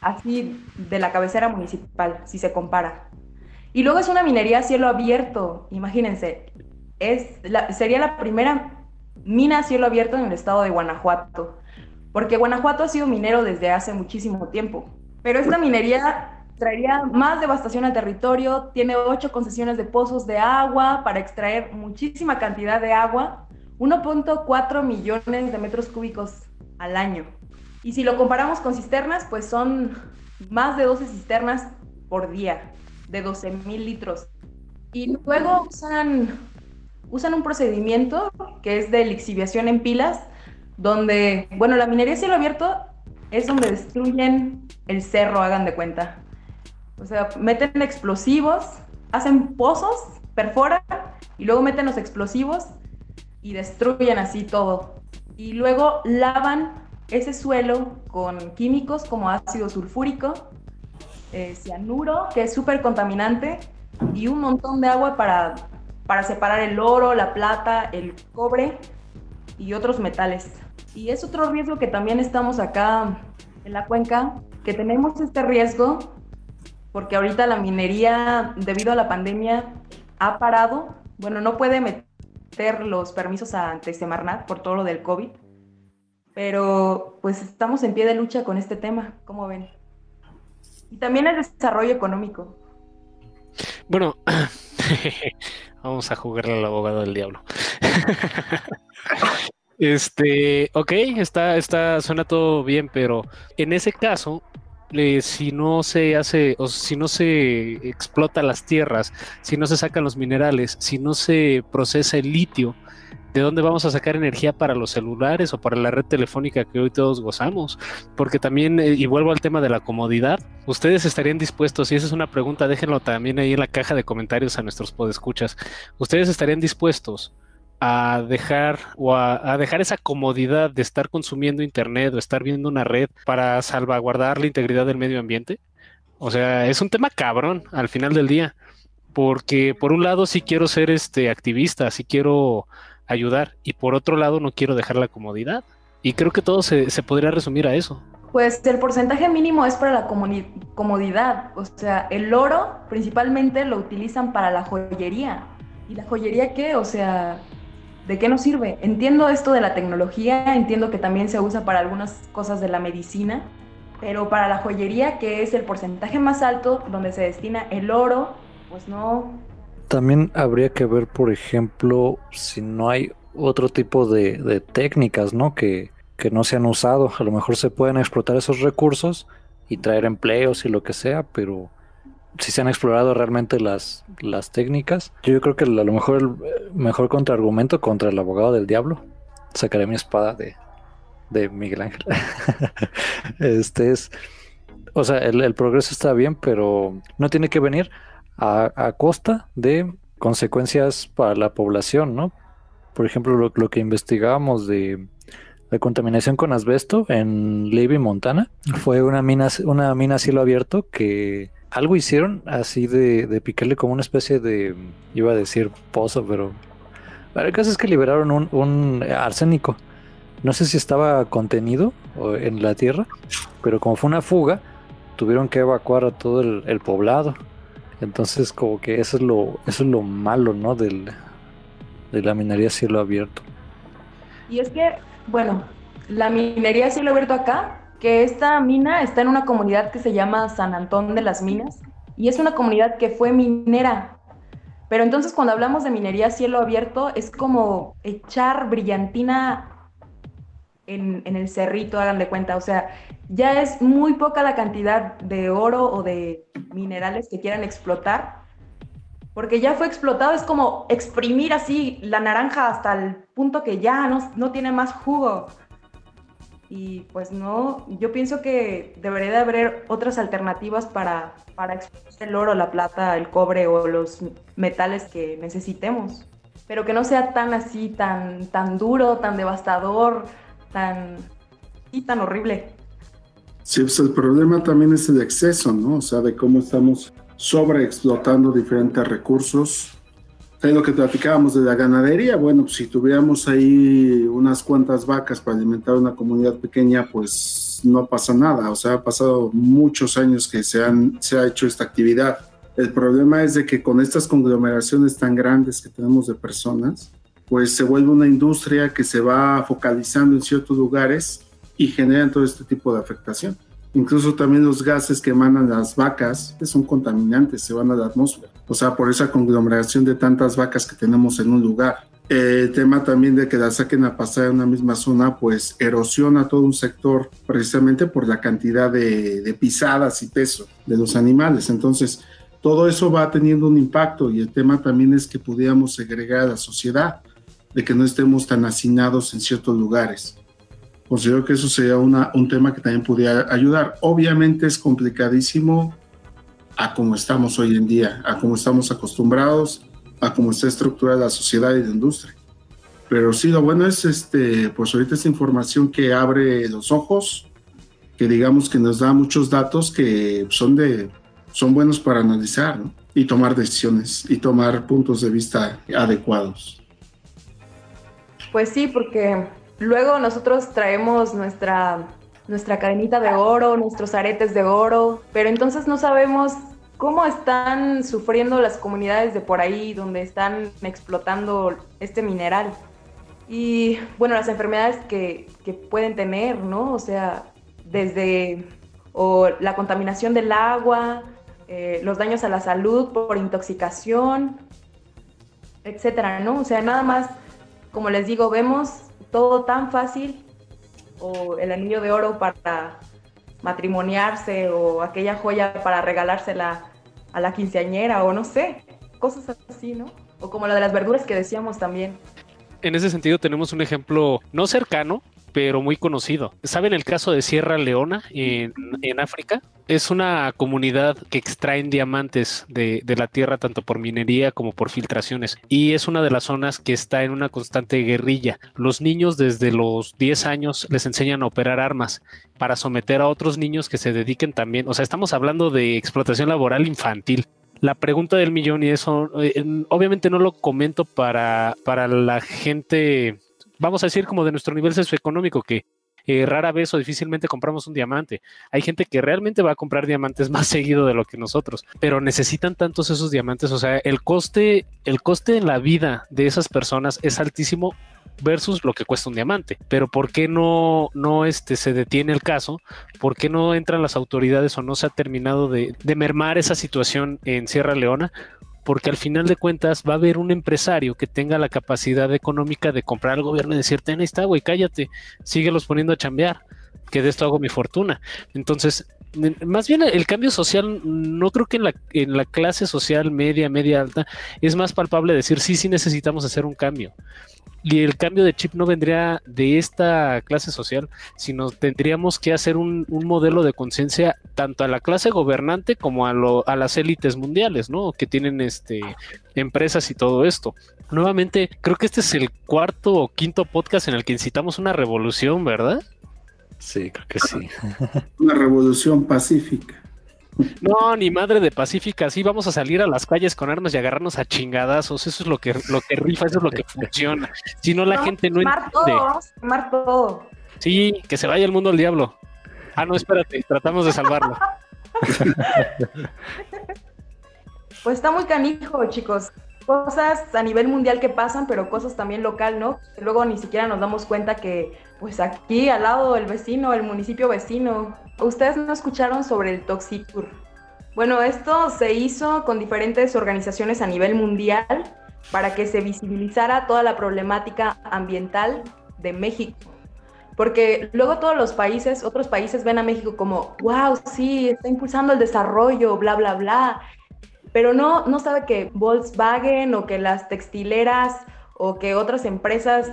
así de la cabecera municipal, si se compara. Y luego es una minería a cielo abierto, imagínense, es sería la primera mina a cielo abierto en el estado de Guanajuato, porque Guanajuato ha sido minero desde hace muchísimo tiempo, pero esta minería traería más devastación al territorio, tiene ocho concesiones de pozos de agua para extraer muchísima cantidad de agua, 1.4 millones de metros cúbicos al año. Y si lo comparamos con cisternas, pues son más de 12 cisternas por día, de 12 mil litros. Y luego usan, usan un procedimiento que es de lixiviación en pilas, donde, bueno, la minería cielo abierto es donde destruyen el cerro, hagan de cuenta. O sea, meten explosivos, hacen pozos, perforan y luego meten los explosivos y destruyen así todo. Y luego lavan ese suelo con químicos como ácido sulfúrico, eh, cianuro, que es súper contaminante, y un montón de agua para, para separar el oro, la plata, el cobre y otros metales. Y es otro riesgo que también estamos acá en la cuenca, que tenemos este riesgo porque ahorita la minería, debido a la pandemia, ha parado. Bueno, no puede meter los permisos ante Semarnat por todo lo del COVID, pero pues estamos en pie de lucha con este tema, ¿cómo ven? Y también el desarrollo económico. Bueno, [laughs] vamos a jugarle al abogado del diablo. [laughs] este, ok, está, está, suena todo bien, pero en ese caso, si no se hace, o si no se explota las tierras, si no se sacan los minerales, si no se procesa el litio, ¿de dónde vamos a sacar energía para los celulares o para la red telefónica que hoy todos gozamos? Porque también, eh, y vuelvo al tema de la comodidad, ¿ustedes estarían dispuestos, y esa es una pregunta, déjenlo también ahí en la caja de comentarios a nuestros podescuchas, ¿ustedes estarían dispuestos a dejar o a, dejar esa comodidad de estar consumiendo internet o estar viendo una red para salvaguardar la integridad del medio ambiente. O sea, es un tema cabrón al final del día, porque por un lado sí quiero ser este activista, sí quiero ayudar y por otro lado no quiero dejar la comodidad. Y creo que todo se, se podría resumir a eso. Pues el porcentaje mínimo es para la comodidad, o sea, el oro principalmente lo utilizan para la joyería. ¿Y la joyería qué? O sea, ¿de qué nos sirve? Entiendo esto de la tecnología, entiendo que también se usa para algunas cosas de la medicina, pero para la joyería, que es el porcentaje más alto, donde se destina el oro, pues no. También habría que ver, por ejemplo, si no hay otro tipo de, de técnicas, ¿no? Que, que no se han usado. A lo mejor se pueden explotar esos recursos y traer empleos y lo que sea, pero si se han explorado realmente las, las técnicas. Yo creo que a lo mejor el mejor contraargumento contra el abogado del diablo, sacaré mi espada de, de Miguel Ángel. [laughs] este es, o sea, el, progreso está bien, pero no tiene que venir a, a, costa de consecuencias para la población, ¿no? Por ejemplo, lo, lo que investigábamos de la contaminación con asbesto en Levy, Montana, fue una mina, una mina a cielo abierto que algo hicieron así de, de picarle como una especie de, iba a decir pozo, pero el caso es que liberaron un, arsénico. No sé si estaba contenido en la tierra, pero como fue una fuga, tuvieron que evacuar a todo el, poblado. Entonces, como que eso es lo, eso es lo malo, ¿no? Del, de la minería cielo abierto. Y es que, bueno, la minería cielo abierto acá que esta mina está en una comunidad que se llama San Antón de las Minas y es una comunidad que fue minera. Pero entonces cuando hablamos de minería cielo abierto es como echar brillantina en, el cerrito, hagan de cuenta. O sea, ya es muy poca la cantidad de oro o de minerales que quieran explotar, porque ya fue explotado, es como exprimir así la naranja hasta el punto que ya no, no tiene más jugo. Y pues no, yo pienso que debería de haber otras alternativas para, para el oro, la plata, el cobre o los metales que necesitemos. Pero que no sea tan así, tan, tan duro, tan devastador, tan, y tan horrible. Sí, pues el problema también es el exceso, ¿no? O sea, de cómo estamos sobreexplotando diferentes recursos lo que platicábamos de la ganadería, bueno, pues, si tuviéramos ahí unas cuantas vacas para alimentar una comunidad pequeña, pues no pasa nada. O sea, ha pasado muchos años que se, han, se ha hecho esta actividad. El problema es de que con estas conglomeraciones tan grandes que tenemos de personas, pues se vuelve una industria que se va focalizando en ciertos lugares y generan todo este tipo de afectación. Incluso también los gases que emanan las vacas, que son contaminantes, se van a la atmósfera. O sea, por esa conglomeración de tantas vacas que tenemos en un lugar. El tema también de que la saquen a pasar en una misma zona, pues erosiona todo un sector precisamente por la cantidad de, de pisadas y peso de los animales. Entonces, todo eso va teniendo un impacto y el tema también es que pudiéramos segregar a la sociedad, de que no estemos tan hacinados en ciertos lugares. Considero que eso sería una, un tema que también pudiera ayudar. Obviamente es complicadísimo a cómo estamos hoy en día, a cómo estamos acostumbrados, a cómo está estructurada la sociedad y la industria. Pero sí, lo bueno es, este, pues ahorita esta información que abre los ojos, que digamos que nos da muchos datos que son de, son buenos para analizar y tomar decisiones y tomar puntos de vista adecuados. Pues sí, porque luego nosotros traemos nuestra, nuestra cadenita de oro, nuestros aretes de oro, pero entonces no sabemos cómo están sufriendo las comunidades de por ahí donde están explotando este mineral. Y bueno, las enfermedades que, que pueden tener, ¿no? O sea, desde o la contaminación del agua, eh, los daños a la salud por intoxicación, etcétera, ¿no? O sea, nada más como les digo, vemos todo tan fácil, o el anillo de oro para matrimoniarse, o aquella joya para regalársela a la quinceañera, o no sé, cosas así, ¿no? O como la de las verduras que decíamos también. En ese sentido tenemos un ejemplo no cercano, pero muy conocido. ¿Saben el caso de Sierra Leona en, África? Es una comunidad que extraen diamantes de, la tierra tanto por minería como por filtraciones y es una de las zonas que está en una constante guerrilla. Los niños desde los 10 años les enseñan a operar armas para someter a otros niños que se dediquen también, o sea, estamos hablando de explotación laboral infantil la pregunta del millón y eso, eh, obviamente no lo comento para, para la gente vamos a decir, como de nuestro nivel socioeconómico, que eh, rara vez o difícilmente compramos un diamante. Hay gente que realmente va a comprar diamantes [laughs] más seguido de lo que nosotros, pero necesitan tantos esos diamantes. O sea, el coste, el coste en la vida de esas personas es altísimo versus lo que cuesta un diamante. Pero ¿por qué no, no este, se detiene el caso? ¿Por qué no entran las autoridades o no se ha terminado de, de mermar esa situación en Sierra Leona? Porque al final de cuentas va a haber un empresario que tenga la capacidad económica de comprar al gobierno y decirte, ahí está, güey, cállate, síguelos poniendo a chambear, que de esto hago mi fortuna. Entonces, más bien el cambio social, no creo que en la, en la clase social media, media alta, es más palpable decir, sí, sí necesitamos hacer un cambio y el cambio de chip no vendría de esta clase social, sino tendríamos que hacer un, modelo de conciencia tanto a la clase gobernante como a, lo, a las élites mundiales, ¿no? Que tienen este empresas y todo esto. Nuevamente, creo que este es el cuarto o quinto podcast en el que incitamos una revolución, ¿verdad? Sí, creo que sí. [laughs] Una revolución pacífica. No, ni madre de pacífica, sí, vamos a salir a las calles con armas y agarrarnos a chingadazos, eso es lo que, lo que rifa, eso es lo que funciona. Si no, la gente no entiende. Todo, todo. Sí, que se vaya el mundo al diablo. Ah, no, espérate, tratamos de salvarlo. [laughs] Pues está muy canijo, chicos. Cosas a nivel mundial que pasan, pero cosas también local, ¿no? Luego ni siquiera nos damos cuenta que, pues aquí al lado el vecino, el municipio vecino, Ustedes no escucharon sobre el Toxicur. Bueno, esto se hizo con diferentes organizaciones a nivel mundial para que se visibilizara toda la problemática ambiental de México. Porque luego todos los países, otros países ven a México como, wow, sí, está impulsando el desarrollo, bla, bla, bla. Pero no, no sabe que Volkswagen o que las textileras o que otras empresas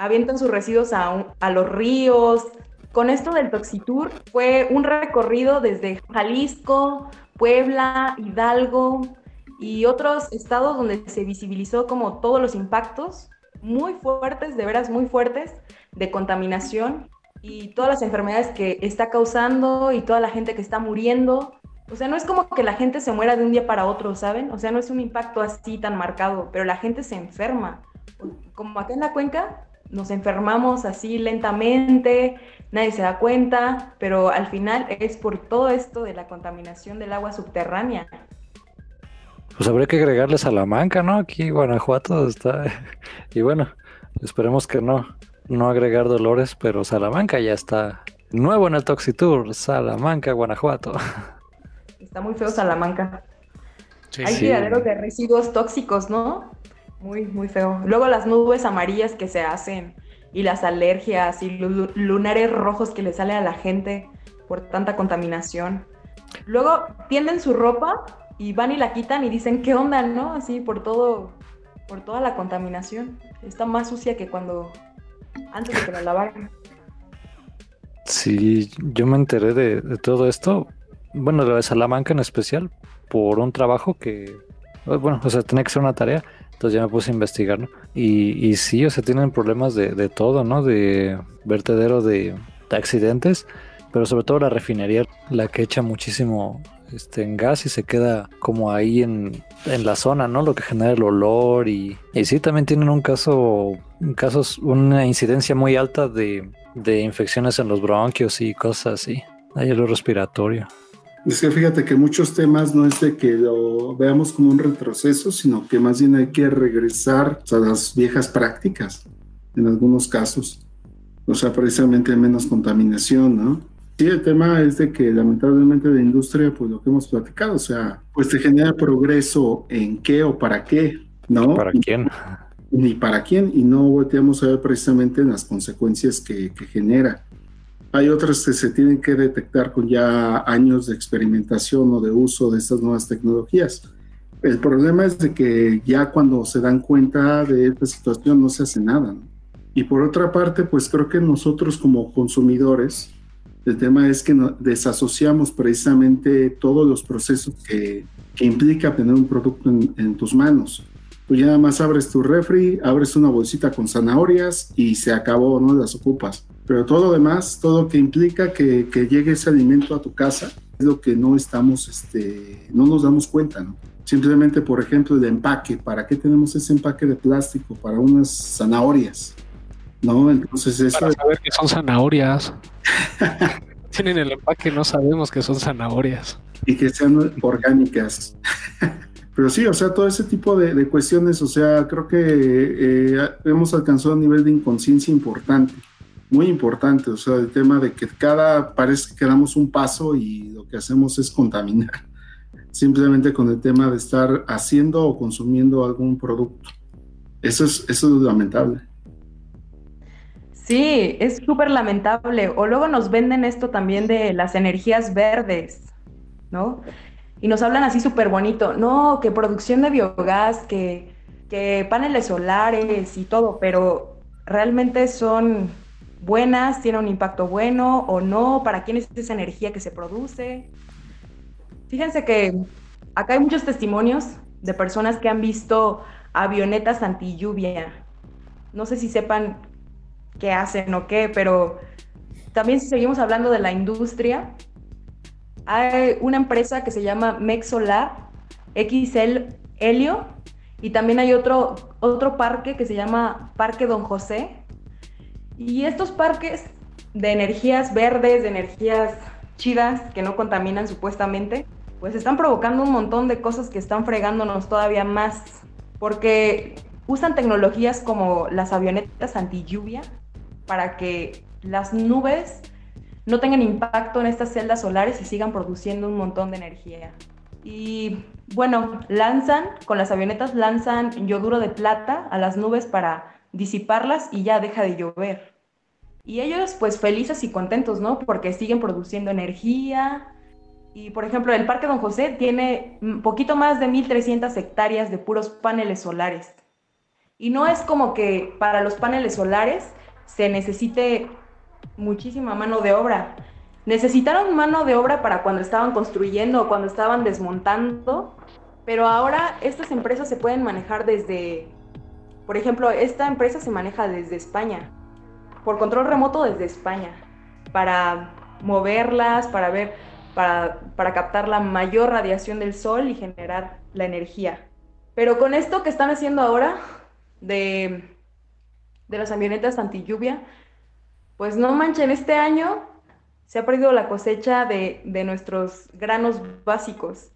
avientan sus residuos a, a los ríos, con esto del Toxitour fue un recorrido desde Jalisco, Puebla, Hidalgo y otros estados donde se visibilizó como todos los impactos muy fuertes, de veras muy fuertes, de contaminación y todas las enfermedades que está causando y toda la gente que está muriendo. O sea, no es como que la gente se muera de un día para otro, ¿saben? O sea, no es un impacto así tan marcado, pero la gente se enferma. Como acá en la cuenca, nos enfermamos así lentamente, nadie se da cuenta, pero al final es por todo esto de la contaminación del agua subterránea. Pues habría que agregarle Salamanca, ¿no? Aquí Guanajuato está. [laughs] Y bueno, esperemos que no, no agregar Dolores, pero Salamanca ya está nuevo en el Toxitour, Salamanca, Guanajuato. Está muy feo Salamanca. Hay tiraderos de residuos tóxicos, ¿no? Muy, muy feo. Luego las nubes amarillas que se hacen y las alergias y lunares rojos que le sale a la gente por tanta contaminación. Luego tienden su ropa y van y la quitan y dicen, ¿qué onda, no? Así por todo, por toda la contaminación. Está más sucia que cuando, antes de que la lavaran. Sí, yo me enteré de, todo esto, bueno, de Salamanca en especial, por un trabajo que, bueno, o sea, tenía que ser una tarea Entonces ya me puse a investigar, ¿no? Y, sí, o sea, tienen problemas de, todo, ¿no? De vertedero de, de accidentes, pero sobre todo la refinería, la que echa muchísimo este, en gas y se queda como ahí en, en la zona, ¿no? Lo que genera el olor y, sí, también tienen un caso, casos, una incidencia muy alta de, de infecciones en los bronquios y cosas así, ahí lo respiratorio. Es que fíjate que muchos temas no es de que lo veamos como un retroceso, sino que más bien hay que regresar a las viejas prácticas, en algunos casos. O sea, precisamente menos contaminación, ¿no? Sí, el tema es de que lamentablemente la industria, pues lo que hemos platicado, o sea, pues te genera progreso en qué o para qué, ¿no? ¿Para quién? Ni para quién, y no volteamos a ver precisamente las consecuencias que, que genera. Hay otras que se tienen que detectar con ya años de experimentación o de uso de estas nuevas tecnologías. El problema es de que ya cuando se dan cuenta de esta situación no se hace nada. ¿no? Y por otra parte, pues creo que nosotros como consumidores, el tema es que desasociamos precisamente todos los procesos que, que implica tener un producto en, en, tus manos. Tú ya nada más abres tu refri, abres una bolsita con zanahorias y se acabó, no las ocupas. Pero todo lo demás, todo lo que implica que, que, llegue ese alimento a tu casa, es lo que no estamos, este, no nos damos cuenta, ¿no? Simplemente, por ejemplo, el empaque. ¿Para qué tenemos ese empaque de plástico? Para unas zanahorias. ¿no? Entonces eso... Para saber que son zanahorias. [laughs] Tienen el empaque, no sabemos que son zanahorias. Y que sean orgánicas. [laughs] Pero sí, o sea, todo ese tipo de, de cuestiones, o sea, creo que eh, hemos alcanzado un nivel de inconsciencia importante, muy importante, o sea, el tema de que cada, parece que damos un paso y lo que hacemos es contaminar, [laughs] simplemente con el tema de estar haciendo o consumiendo algún producto. Eso es, eso es lamentable. Sí, es súper lamentable. O luego nos venden esto también de las energías verdes, ¿no? Y nos hablan así súper bonito. No, que producción de biogás, que, que paneles solares y todo, pero realmente son buenas, tienen un impacto bueno o no, para quién es esa energía que se produce. Fíjense que acá hay muchos testimonios de personas que han visto avionetas anti lluvia. No sé si sepan qué hacen o qué, pero también si seguimos hablando de la industria, hay una empresa que se llama Mexolar, XL Helio, y también hay otro, otro parque que se llama Parque Don José. Y estos parques de energías verdes, de energías chidas, que no contaminan supuestamente, pues están provocando un montón de cosas que están fregándonos todavía más, porque usan tecnologías como las avionetas anti lluvia para que las nubes no tengan impacto en estas celdas solares y sigan produciendo un montón de energía. Y bueno, lanzan, con las avionetas lanzan yoduro de plata a las nubes para disiparlas y ya deja de llover. Y ellos pues felices y contentos, ¿no? Porque siguen produciendo energía. Y por ejemplo, el Parque Don José tiene un poquito más de 1.300 hectáreas de puros paneles solares. Y no es como que para los paneles solares se necesite muchísima mano de obra. Necesitaron mano de obra para cuando estaban construyendo o cuando estaban desmontando, pero ahora estas empresas se pueden manejar desde, por ejemplo, esta empresa se maneja desde España, por control remoto desde España, para moverlas, para ver, para, para captar la mayor radiación del sol y generar la energía. Pero con esto que están haciendo ahora de, de las avionetas anti lluvia, pues no manchen, este año se ha perdido la cosecha de, de nuestros granos básicos.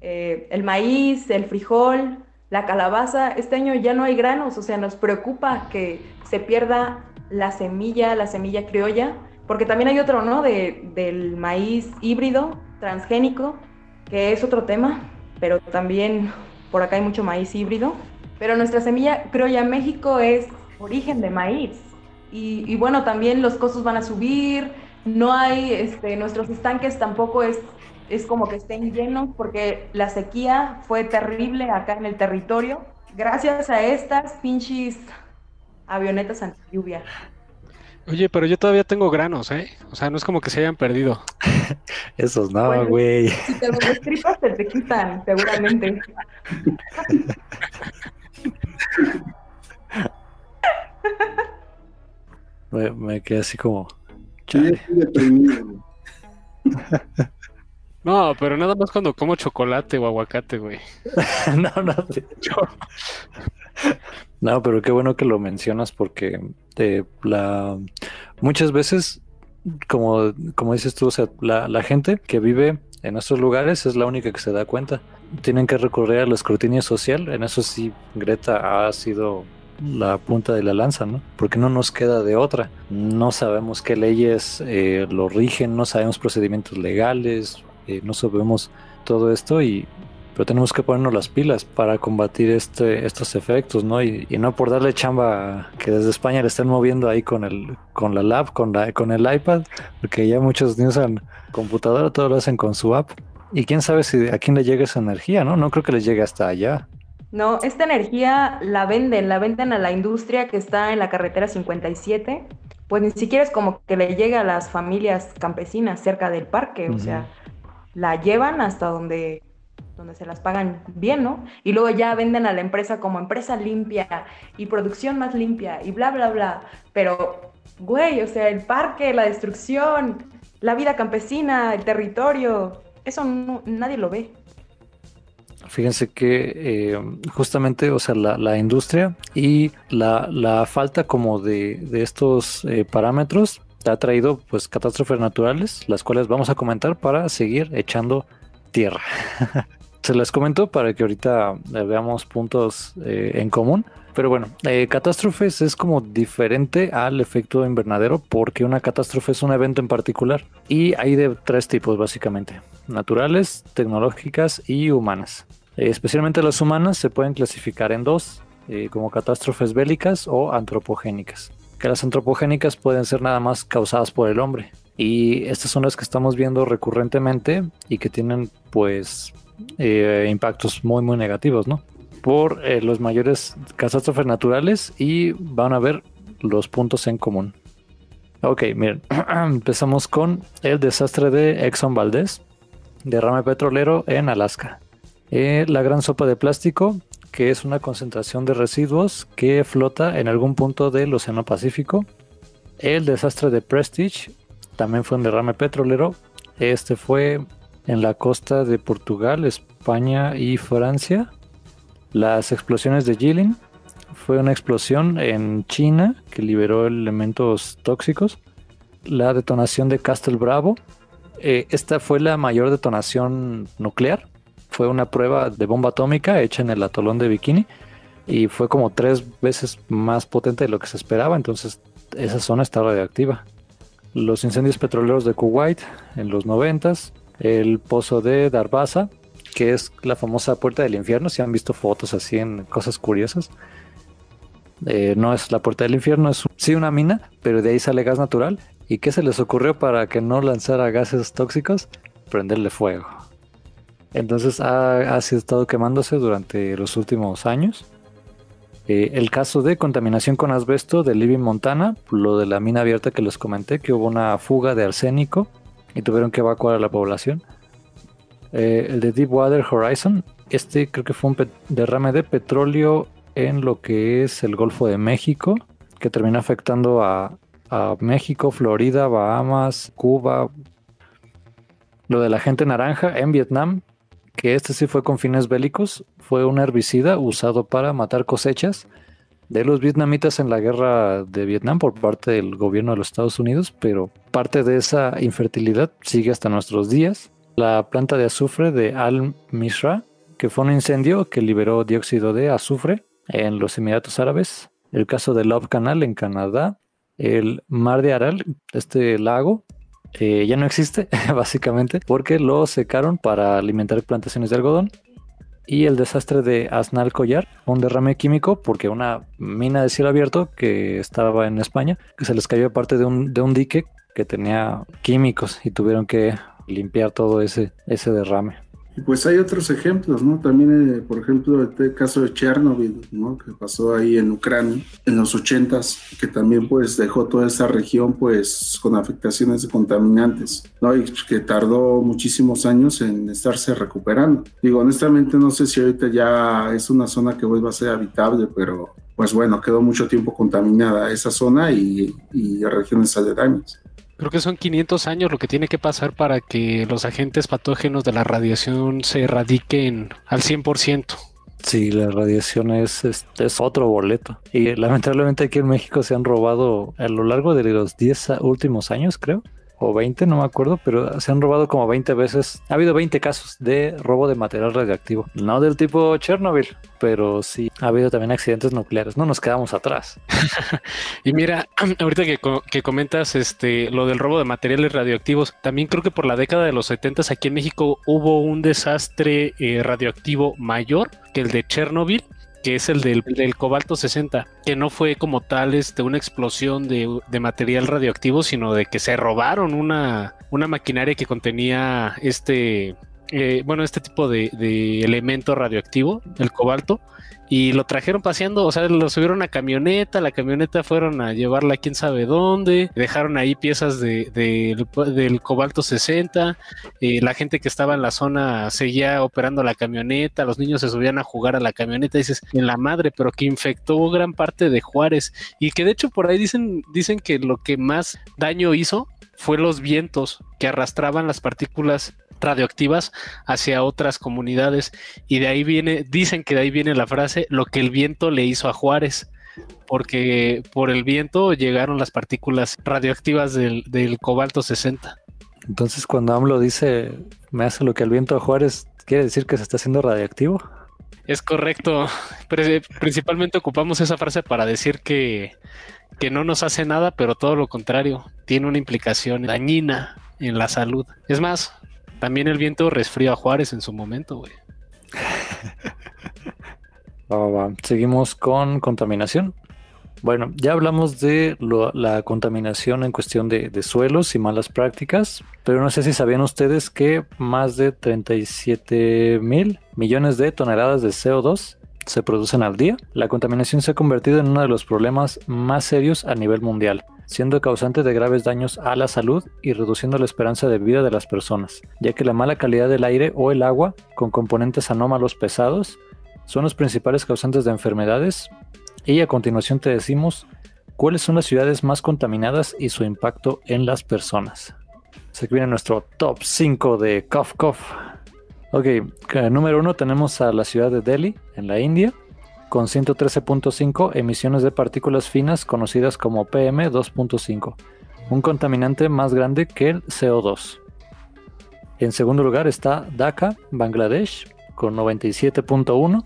Eh, el maíz, el frijol, la calabaza, este año ya no hay granos, o sea, nos preocupa que se pierda la semilla, la semilla criolla, porque también hay otro, ¿no? De, del maíz híbrido, transgénico, que es otro tema, pero también por acá hay mucho maíz híbrido. Pero nuestra semilla criolla México es origen de maíz. Y, y, bueno, también los costos van a subir, no hay, este, nuestros estanques tampoco es, es como que estén llenos porque la sequía fue terrible acá en el territorio, gracias a estas pinches avionetas anti lluvia. Oye, pero yo todavía tengo granos, ¿eh? O sea, no es como que se hayan perdido. [laughs] Esos no, güey. Bueno, si te los destripas, te, te quitan, seguramente. [laughs] me, quedé así como. [laughs] No, pero nada más cuando como chocolate o aguacate, güey. [laughs] no, no. [laughs] no, pero qué bueno que lo mencionas porque eh, la muchas veces, como, como dices tú, o sea, la, la gente que vive en estos lugares es la única que se da cuenta. Tienen que recurrir al escrutinio social. En eso sí, Greta ha sido la punta de la lanza, ¿no? Porque no nos queda de otra. No sabemos qué leyes eh, lo rigen, no sabemos procedimientos legales, eh, no sabemos todo esto y pero tenemos que ponernos las pilas para combatir este, estos efectos, ¿no? Y, no por darle chamba que desde España le estén moviendo ahí con el, con la lab, con la, con el iPad, porque ya muchos niños usan computadora, todo lo hacen con su app. Y quién sabe si a quién le llega esa energía, ¿no? No creo que les llegue hasta allá. No, esta energía la venden, la venden a la industria que está en la carretera 57. Pues ni siquiera es como que le llegue a las familias campesinas cerca del parque, o sea, la llevan hasta donde donde se las pagan bien, ¿no? Y luego ya venden a la empresa como empresa limpia y producción más limpia y bla, bla, bla. Pero, güey, o sea, el parque, la destrucción, la vida campesina, el territorio, eso nadie lo ve. Fíjense que eh, justamente, o sea, la, industria y la, falta como de, estos eh, parámetros ha traído pues catástrofes naturales, las cuales vamos a comentar para seguir echando tierra. [laughs] Se les comento para que ahorita eh, veamos puntos en común. Pero bueno, catástrofes es como diferente al efecto invernadero porque una catástrofe es un evento en particular y hay de tres tipos básicamente, naturales, tecnológicas y humanas. Eh, especialmente las humanas se pueden clasificar en dos, eh, como catástrofes bélicas o antropogénicas. Que las antropogénicas pueden ser nada más causadas por el hombre. Y estas son las que estamos viendo recurrentemente y que tienen pues eh, impactos muy muy negativos, ¿no? Por los mayores catástrofes naturales y van a ver los puntos en común. Ok, miren, [clears throat] empezamos con el desastre de Exxon Valdez, derrame petrolero en Alaska. Eh, la gran sopa de plástico, que es una concentración de residuos que flota en algún punto del Océano Pacífico. El desastre de Prestige también fue un derrame petrolero. Este fue en la costa de Portugal, España y Francia. Las explosiones de Jilin fue una explosión en China que liberó elementos tóxicos. La detonación de Castle Bravo. Eh, esta fue la mayor detonación nuclear fue una prueba de bomba atómica hecha en el atolón de Bikini y fue como tres veces más potente de lo que se esperaba, entonces esa zona está radioactiva. Los incendios petroleros de Kuwait en los noventas, el pozo de Darbaza, que es la famosa puerta del infierno, si han visto fotos así en cosas curiosas. Eh, no es la puerta del infierno, es sí una mina, pero de ahí sale gas natural. ¿Y qué se les ocurrió para que no lanzara gases tóxicos? Prenderle fuego. Entonces ha, estado quemándose durante los últimos años. Eh, el caso de contaminación con asbesto de Living Montana, lo de la mina abierta que les comenté, que hubo una fuga de arsénico y tuvieron que evacuar a la población. Eh, el de Deepwater Horizon, este creo que fue un derrame de petróleo en lo que es el Golfo de México, que terminó afectando a México, Florida, Bahamas, Cuba. Lo de la gente naranja en Vietnam, que este sí fue con fines bélicos, fue un herbicida usado para matar cosechas de los vietnamitas en la guerra de Vietnam por parte del gobierno de los Estados Unidos, pero parte de esa infertilidad sigue hasta nuestros días. La planta de azufre de Al Misra, que fue un incendio que liberó dióxido de azufre en los Emiratos Árabes. El caso del Love Canal en Canadá. El mar de Aral, este lago, ya no existe, [laughs] básicamente, porque lo secaron para alimentar plantaciones de algodón. Y el desastre de Asnal Collar, un derrame químico, porque una mina de cielo abierto que estaba en España, que se les cayó parte de un, de un dique que tenía químicos y tuvieron que limpiar todo ese, ese derrame. Y pues hay otros ejemplos, ¿no? También, eh, por ejemplo, el caso de Chernobyl, ¿no? Que pasó ahí en Ucrania en los ochentas, que también pues dejó toda esa región pues con afectaciones de contaminantes, ¿no? Y que tardó muchísimos años en estarse recuperando. Digo, honestamente no sé si ahorita ya es una zona que vuelva a ser habitable, pero pues bueno, quedó mucho tiempo contaminada esa zona y, y regiones aledañas. Creo que son 500 años lo que tiene que pasar para que los agentes patógenos de la radiación se erradiquen al 100%. Sí, la radiación es, es, otro boleto. Y lamentablemente aquí en México se han robado a lo largo de los 10 últimos años, creo, o 20, no me acuerdo, pero se han robado como 20 veces. Ha habido 20 casos de robo de material radioactivo. No del tipo Chernobyl, pero sí ha habido también accidentes nucleares. No nos quedamos atrás. [laughs] y mira, [clears throat] ahorita que, que, comentas este, lo del robo de materiales radioactivos, también creo que por la década de los 70 aquí en México hubo un desastre eh, radioactivo mayor que el de Chernobyl que es el del, cobalto 60, que no fue como tal este, una explosión de, material radioactivo, sino de que se robaron una, una maquinaria que contenía este, eh, bueno, este tipo de, de, elemento radioactivo, el cobalto, y lo trajeron paseando, o sea, lo subieron a camioneta, la camioneta fueron a llevarla a quién sabe dónde, dejaron ahí piezas de, del cobalto 60, eh, la gente que estaba en la zona seguía operando la camioneta, los niños se subían a jugar a la camioneta, dices, en la madre, pero que infectó gran parte de Juárez, y que de hecho por ahí dicen, dicen que lo que más daño hizo fue los vientos que arrastraban las partículas radioactivas hacia otras comunidades. Y de ahí viene, dicen que de ahí viene la frase, lo que el viento le hizo a Juárez, porque por el viento llegaron las partículas radioactivas del, cobalto 60. Entonces cuando AMLO dice, me hace lo que el viento a Juárez, ¿quiere decir que se está haciendo radioactivo? Es correcto. Principalmente ocupamos esa frase para decir que, que no nos hace nada, pero todo lo contrario, tiene una implicación dañina en la salud. Es más, también el viento resfrió a Juárez en su momento, güey. [laughs] Seguimos con contaminación. Bueno, ya hablamos de la contaminación en cuestión de, suelos y malas prácticas, pero no sé si sabían ustedes que más de 37 mil millones de toneladas de CO2 se producen al día. La contaminación se ha convertido en uno de los problemas más serios a nivel mundial siendo causante de graves daños a la salud y reduciendo la esperanza de vida de las personas, ya que la mala calidad del aire o el agua, con componentes anómalos pesados, son los principales causantes de enfermedades. Y a continuación te decimos cuáles son las ciudades más contaminadas y su impacto en las personas. Se viene nuestro top 5 de Cough. Ok, número 1 tenemos a la ciudad de Delhi, en la India con 113.5 emisiones de partículas finas conocidas como PM2.5, un contaminante más grande que el CO2. En segundo lugar está Dhaka, Bangladesh, con 97.1,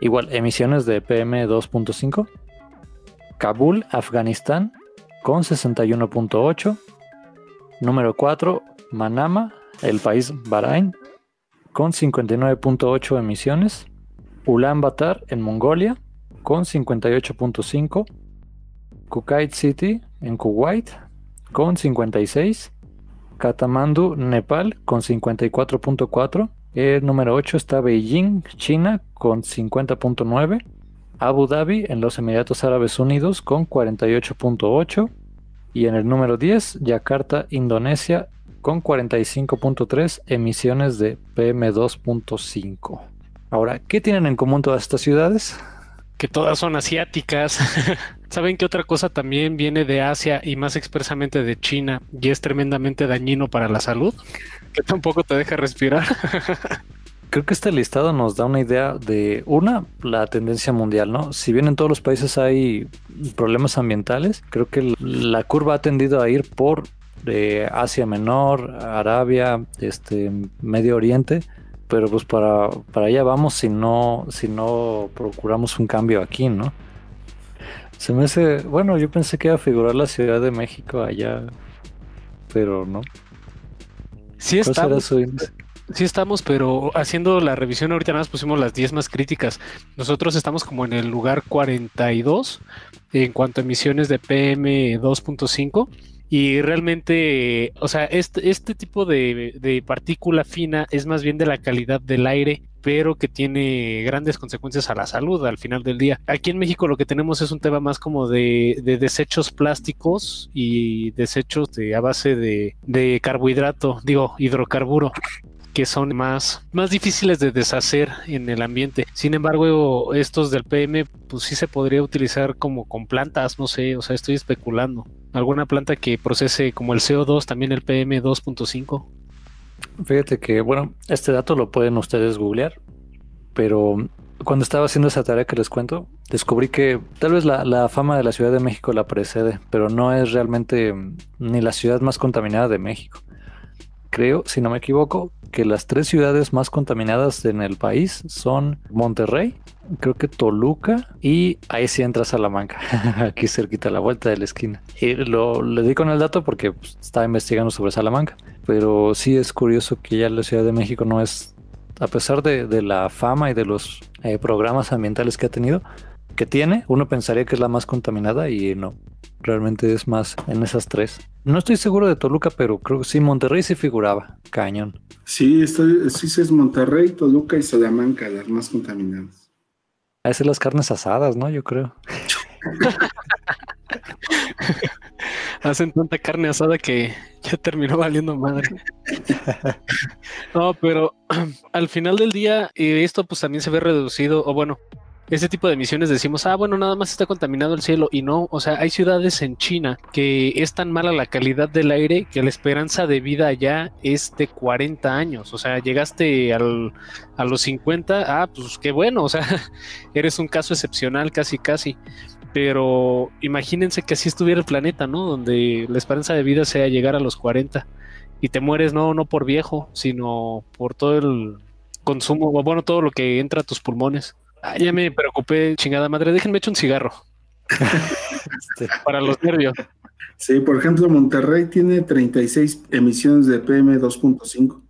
igual emisiones de PM2.5. Kabul, Afganistán, con 61.8. Número 4, Manama, el país Bahrain, con 59.8 emisiones. Ulaanbaatar en Mongolia con 58.5, Kukait City en Kuwait con 56, Kathmandu, Nepal con 54.4, el número 8 está Beijing, China con 50.9, Abu Dhabi en los Emiratos Árabes Unidos con 48.8 y en el número 10 Yakarta, Indonesia con 45.3 emisiones de PM2.5. Ahora, ¿qué tienen en común todas estas ciudades? Que todas son asiáticas. [laughs] ¿Saben qué otra cosa también viene de Asia y más expresamente de China y es tremendamente dañino para la salud? Que tampoco te deja respirar. [laughs] Creo que este listado nos da una idea de, una, la tendencia mundial, ¿no? Si bien en todos los países hay problemas ambientales, creo que la curva ha tendido a ir por de Asia Menor, Arabia, este, Medio Oriente, pero pues para, para allá vamos si no, si no procuramos un cambio aquí, ¿no? Se me hace, bueno, yo pensé que iba a figurar la Ciudad de México allá, pero no. Sí estamos, sí estamos, pero haciendo la revisión ahorita nada más pusimos las 10 más críticas. Nosotros estamos como en el lugar 42 en cuanto a emisiones de PM 2.5 Y realmente, o sea, este, este tipo de, de partícula fina es más bien de la calidad del aire pero que tiene grandes consecuencias a la salud al final del día. Aquí en México lo que tenemos es un tema más como de, desechos plásticos y desechos de, a base de, de carbohidrato, digo, hidrocarburo que son más, más difíciles de deshacer en el ambiente. Sin embargo, estos del PM, pues sí se podría utilizar como con plantas, no sé, o sea, estoy especulando. Alguna planta que procese como el CO2, también el PM 2.5. Fíjate que, bueno, este dato lo pueden ustedes googlear, pero cuando estaba haciendo esa tarea que les cuento, descubrí que tal vez la, la, fama de la Ciudad de México la precede, pero no es realmente ni la ciudad más contaminada de México. Creo, si no me equivoco, que las tres ciudades más contaminadas en el país son Monterrey, creo que Toluca y ahí sí entra Salamanca, [laughs] aquí cerquita a la vuelta de la esquina. Y lo le di con el dato porque pues, estaba investigando sobre Salamanca, pero sí es curioso que ya la Ciudad de México no es, a pesar de, de la fama y de los eh, programas ambientales que ha tenido, que tiene, uno pensaría que es la más contaminada y no, realmente es más en esas tres. No estoy seguro de Toluca, pero creo que sí, Monterrey sí figuraba, cañón. Sí, estoy, sí es Monterrey, Toluca y Salamanca, las más contaminadas. A veces las carnes asadas, ¿no? Yo creo. [laughs] Hacen tanta carne asada que ya terminó valiendo madre. [laughs] no, pero [clears throat] al final del día, eh, esto pues también se ve reducido, o bueno, ese tipo de emisiones decimos, ah, bueno, nada más está contaminado el cielo y no, o sea, hay ciudades en China que es tan mala la calidad del aire que la esperanza de vida allá es de 40 años, o sea, llegaste al, a los 50, ah, pues qué bueno, o sea, [laughs] eres un caso excepcional casi, casi. Pero imagínense que así estuviera el planeta, ¿no? Donde la esperanza de vida sea llegar a los 40 y te mueres no, no por viejo, sino por todo el consumo, bueno, todo lo que entra a tus pulmones. Ah, ya me preocupé, chingada madre. Déjenme echar un cigarro. Este, para los nervios. Sí, por ejemplo, Monterrey tiene 36 emisiones de PM 2.5.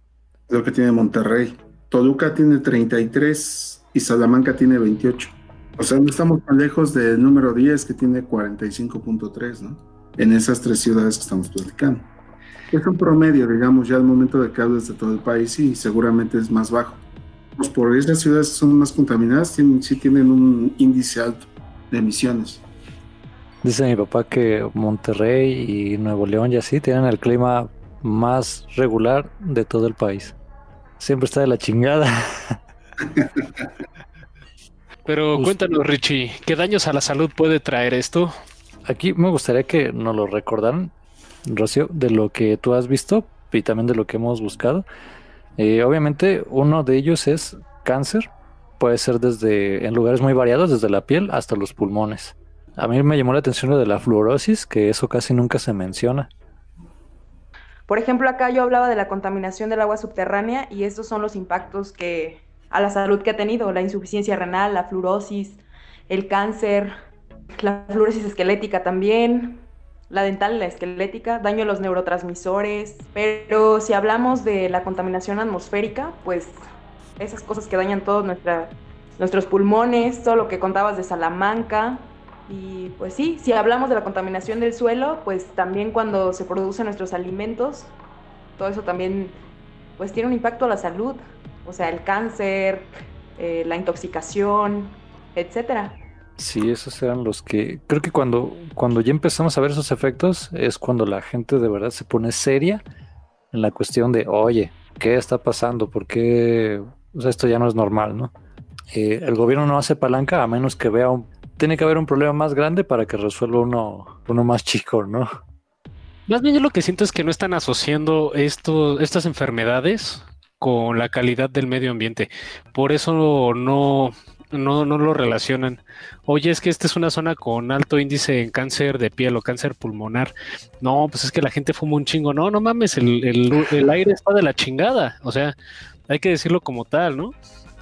Es lo que tiene Monterrey. Toluca tiene 33 y Salamanca tiene 28. O sea, no estamos tan lejos del número 10 que tiene 45.3, ¿no? En esas tres ciudades que estamos platicando. Es un promedio, digamos, ya al momento de que hables de todo el país y seguramente es más bajo pues por esas ciudades son más contaminadas, tienen, sí tienen un índice alto de emisiones. Dice mi papá que Monterrey y Nuevo León y así tienen el clima más regular de todo el país. Siempre está de la chingada. [laughs] Pero cuéntanos, Richie, ¿qué daños a la salud puede traer esto? Aquí me gustaría que nos lo recordaran, Rocío, de lo que tú has visto y también de lo que hemos buscado. Eh, obviamente uno de ellos es cáncer, puede ser desde en lugares muy variados, desde la piel hasta los pulmones. A mí me llamó la atención lo de la fluorosis, que eso casi nunca se menciona. Por ejemplo, acá yo hablaba de la contaminación del agua subterránea y estos son los impactos que a la salud que ha tenido, la insuficiencia renal, la fluorosis, el cáncer, la fluorosis esquelética también, la dental y la esquelética, daño a los neurotransmisores, pero si hablamos de la contaminación atmosférica, pues esas cosas que dañan todos nuestros pulmones, todo lo que contabas de Salamanca, y pues sí, si hablamos de la contaminación del suelo, pues también cuando se producen nuestros alimentos, todo eso también pues tiene un impacto a la salud, o sea, el cáncer, eh, la intoxicación, etcétera. Sí, esos eran los que creo que cuando, cuando ya empezamos a ver esos efectos es cuando la gente de verdad se pone seria en la cuestión de, oye, ¿qué está pasando? ¿Por qué o sea, esto ya no es normal, no? Eh, el gobierno no hace palanca a menos que vea un... Tiene que haber un problema más grande para que resuelva uno, uno más chico, ¿no? Más bien yo lo que siento es que no están asociando esto, estas enfermedades con la calidad del medio ambiente. Por eso no, no, no lo relacionan. Oye, es que esta es una zona con alto índice en cáncer de piel o cáncer pulmonar. No, pues es que la gente fuma un chingo. No, no mames, el, el, aire está de la chingada. O sea, hay que decirlo como tal, ¿no?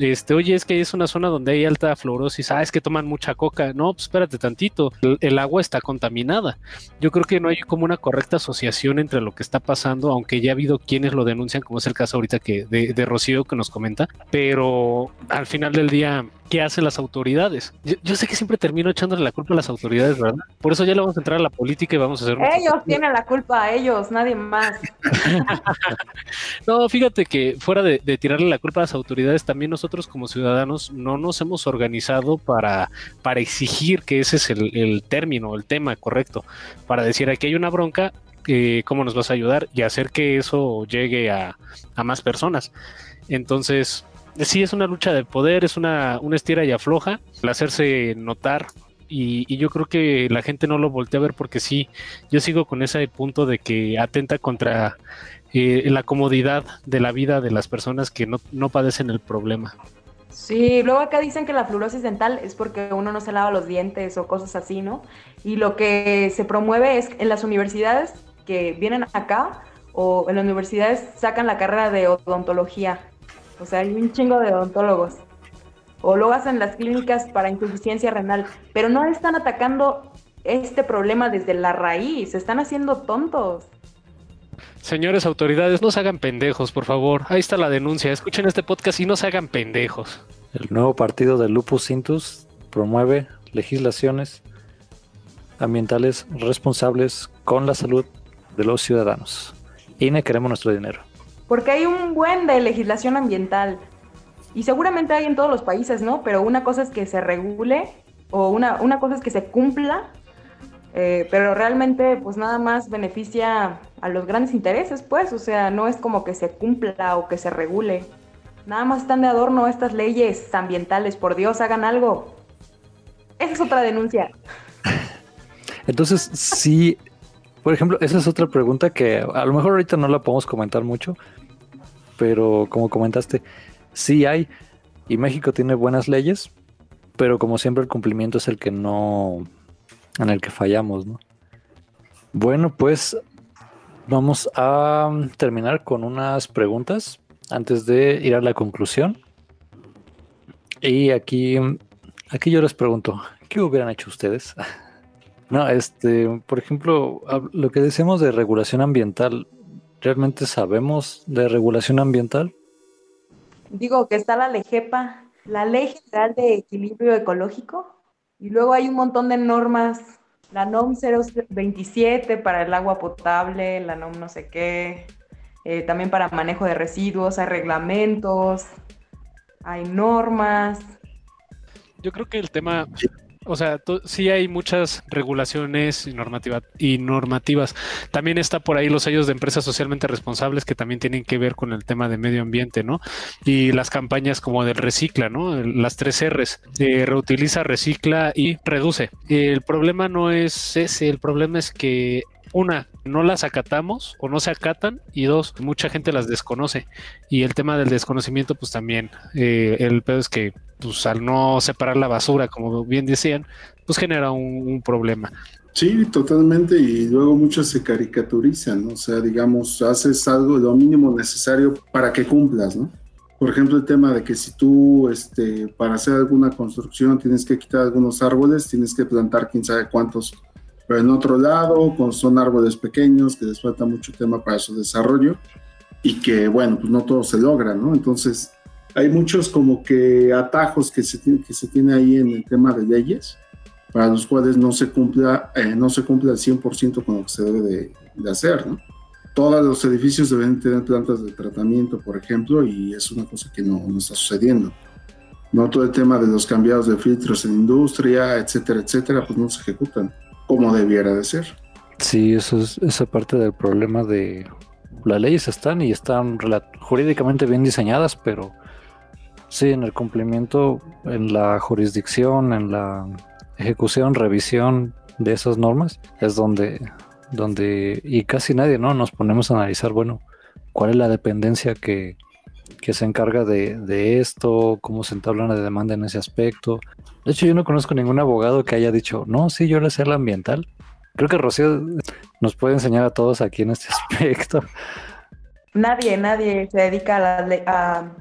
Este, oye, es que es una zona donde hay alta fluorosis. Ah, es que toman mucha coca. No, pues espérate tantito. El, agua está contaminada. Yo creo que no hay como una correcta asociación entre lo que está pasando, aunque ya ha habido quienes lo denuncian, como es el caso ahorita que de, de Rocío que nos comenta. Pero al final del día, qué hacen las autoridades. Yo, sé que siempre termino echándole la culpa a las autoridades, ¿verdad? Por eso ya le vamos a entrar a la política y vamos a hacer... Ellos tienen la culpa, a ellos, nadie más. [laughs] no, fíjate que fuera de, tirarle la culpa a las autoridades, también nosotros como ciudadanos no nos hemos organizado para, para exigir que ese es el, el término, el tema correcto, para decir aquí hay una bronca, eh, cómo nos vas a ayudar y hacer que eso llegue a, más personas. Entonces, sí es una lucha de poder, es una, una estira y afloja, el hacerse notar. Y, yo creo que la gente no lo voltea a ver porque sí, yo sigo con ese punto de que atenta contra eh, la comodidad de la vida de las personas que no, no padecen el problema. Sí, luego acá dicen que la fluorosis dental es porque uno no se lava los dientes o cosas así, ¿no? Y lo que se promueve es en las universidades que vienen acá o en las universidades sacan la carrera de odontología. O sea, hay un chingo de odontólogos. O lo hacen las clínicas para insuficiencia renal. Pero no están atacando este problema desde la raíz. Se están haciendo tontos. Señores autoridades, no se hagan pendejos, por favor. Ahí está la denuncia. Escuchen este podcast y no se hagan pendejos. El nuevo partido de Lupus Cintus promueve legislaciones ambientales responsables con la salud de los ciudadanos. INE queremos nuestro dinero. Porque hay un buen de legislación ambiental. Y seguramente hay en todos los países, ¿no? Pero una cosa es que se regule o una, una cosa es que se cumpla, eh, pero realmente pues nada más beneficia a los grandes intereses, pues, o sea, no es como que se cumpla o que se regule. Nada más están de adorno estas leyes ambientales, por Dios, hagan algo. Esa es otra denuncia. Entonces, sí, por ejemplo, esa es otra pregunta que a lo mejor ahorita no la podemos comentar mucho, pero como comentaste, sí hay, y México tiene buenas leyes, pero como siempre el cumplimiento es el que no, en el que fallamos, ¿no? Bueno, pues vamos a terminar con unas preguntas antes de ir a la conclusión. Y aquí, aquí yo les pregunto, ¿qué hubieran hecho ustedes? [laughs] No, este, por ejemplo, lo que decimos de regulación ambiental, ¿realmente sabemos de regulación ambiental? Digo que está la LEGEPA, la Ley General de Equilibrio Ecológico, y luego hay un montón de normas, la NOM 027 para el agua potable, la NOM no sé qué, eh, también para manejo de residuos, hay reglamentos, hay normas. Yo creo que el tema o sea, sí hay muchas regulaciones y, y normativas. También está por ahí los sellos de empresas socialmente responsables que también tienen que ver con el tema de medio ambiente, ¿no? Y las campañas como del recicla, ¿no? Las tres R's, eh, reutiliza, recicla y reduce. El problema no es ese, el problema es que una, no las acatamos o no se acatan y dos, mucha gente las desconoce y el tema del desconocimiento pues también, eh, el pedo es que pues al no separar la basura como bien decían, pues genera un, problema. Sí, totalmente y luego muchos se caricaturizan, o sea, digamos, haces algo lo mínimo necesario para que cumplas, ¿no? Por ejemplo, el tema de que si tú, este, para hacer alguna construcción tienes que quitar algunos árboles, tienes que plantar quién sabe cuántos pero en otro lado, con, son árboles pequeños que les falta mucho tema para su desarrollo y que, bueno, pues no todo se logra, ¿no? Entonces, hay muchos como que atajos que se, tiene, que se tiene ahí en el tema de leyes, para los cuales no se cumpla, eh, no se cumple al 100% con lo que se debe de, de, hacer, ¿no? Todos los edificios deben tener plantas de tratamiento, por ejemplo, y es una cosa que no, no está sucediendo. No todo el tema de los cambiados de filtros en industria, etcétera, etcétera, pues no se ejecutan como debiera de ser. Sí, eso es esa parte del problema de las leyes están y están jurídicamente bien diseñadas, pero sí, en el cumplimiento, en la jurisdicción, en la ejecución, revisión de esas normas, es donde, donde, y casi nadie, ¿no? Nos ponemos a analizar, bueno, cuál es la dependencia que, que se encarga de, de, esto, cómo se entabla una demanda en ese aspecto. De hecho, yo no conozco ningún abogado que haya dicho, no, sí, yo le sé la ambiental. Creo que Rocío nos puede enseñar a todos aquí en este [laughs] aspecto. Nadie, nadie se dedica a, a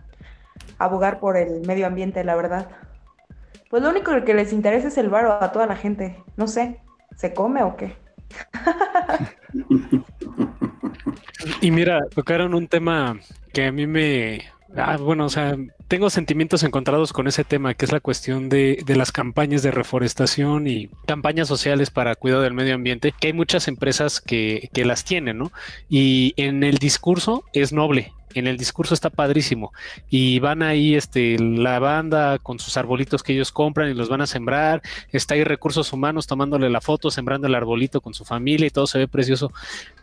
abogar por el medio ambiente, la verdad. Pues lo único que les interesa es el varo a toda la gente. No sé, ¿se come o qué? [laughs] y mira, tocaron un tema que a mí me, Ah, bueno, o sea, tengo sentimientos encontrados con ese tema, que es la cuestión de, de, las campañas de reforestación y campañas sociales para cuidado del medio ambiente, que hay muchas empresas que, que las tienen, ¿no? Y en el discurso es noble, en el discurso está padrísimo y van ahí este la banda con sus arbolitos que ellos compran y los van a sembrar, está ahí recursos humanos tomándole la foto, sembrando el arbolito con su familia y todo se ve precioso,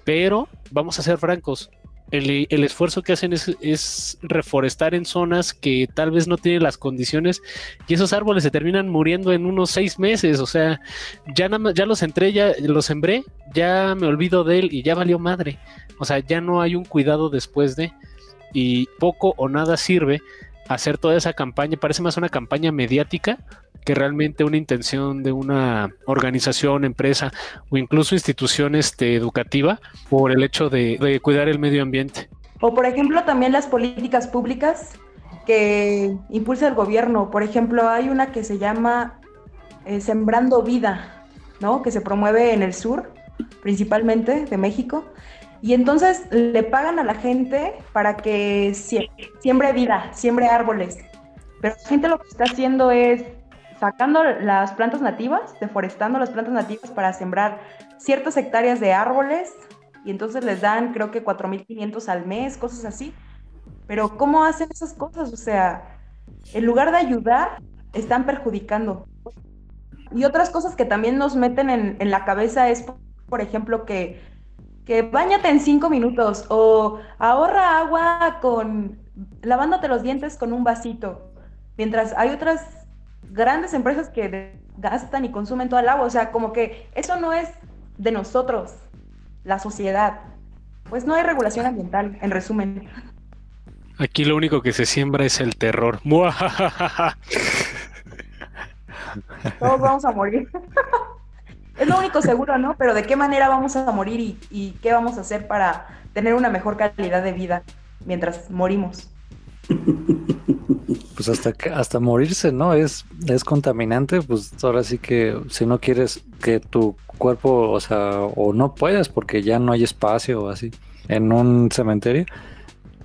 pero vamos a ser francos, el, esfuerzo que hacen es, es, reforestar en zonas que tal vez no tienen las condiciones y esos árboles se terminan muriendo en unos seis meses. O sea, ya, ya los entré, ya los sembré, ya me olvido de él y ya valió madre. O sea, ya no hay un cuidado después de y poco o nada sirve hacer toda esa campaña. Parece más una campaña mediática que realmente una intención de una organización, empresa o incluso institución este, educativa por el hecho de, cuidar el medio ambiente. O por ejemplo también las políticas públicas que impulsa el gobierno. Por ejemplo, hay una que se llama eh, Sembrando Vida, ¿no? Que se promueve en el sur, principalmente de México. Y entonces le pagan a la gente para que siembre vida, siembre árboles. Pero la gente lo que está haciendo es sacando las plantas nativas, deforestando las plantas nativas para sembrar ciertas hectáreas de árboles y entonces les dan creo que 4.500 al mes, cosas así. Pero ¿cómo hacen esas cosas? O sea, en lugar de ayudar, están perjudicando. Y otras cosas que también nos meten en, en la cabeza es, por ejemplo, que, que bañate en cinco minutos o ahorra agua con lavándote los dientes con un vasito. Mientras hay otras grandes empresas que gastan y consumen toda el agua. O sea, como que eso no es de nosotros, la sociedad. Pues no hay regulación ambiental, en resumen. Aquí lo único que se siembra es el terror. [laughs] Todos vamos a morir. [laughs] es lo único seguro, ¿no? Pero de qué manera vamos a morir y, y qué vamos a hacer para tener una mejor calidad de vida mientras morimos. [laughs] Pues hasta hasta morirse, ¿no? Es, es contaminante, pues ahora sí que si no quieres que tu cuerpo, o sea, o no puedes porque ya no hay espacio o así en un cementerio,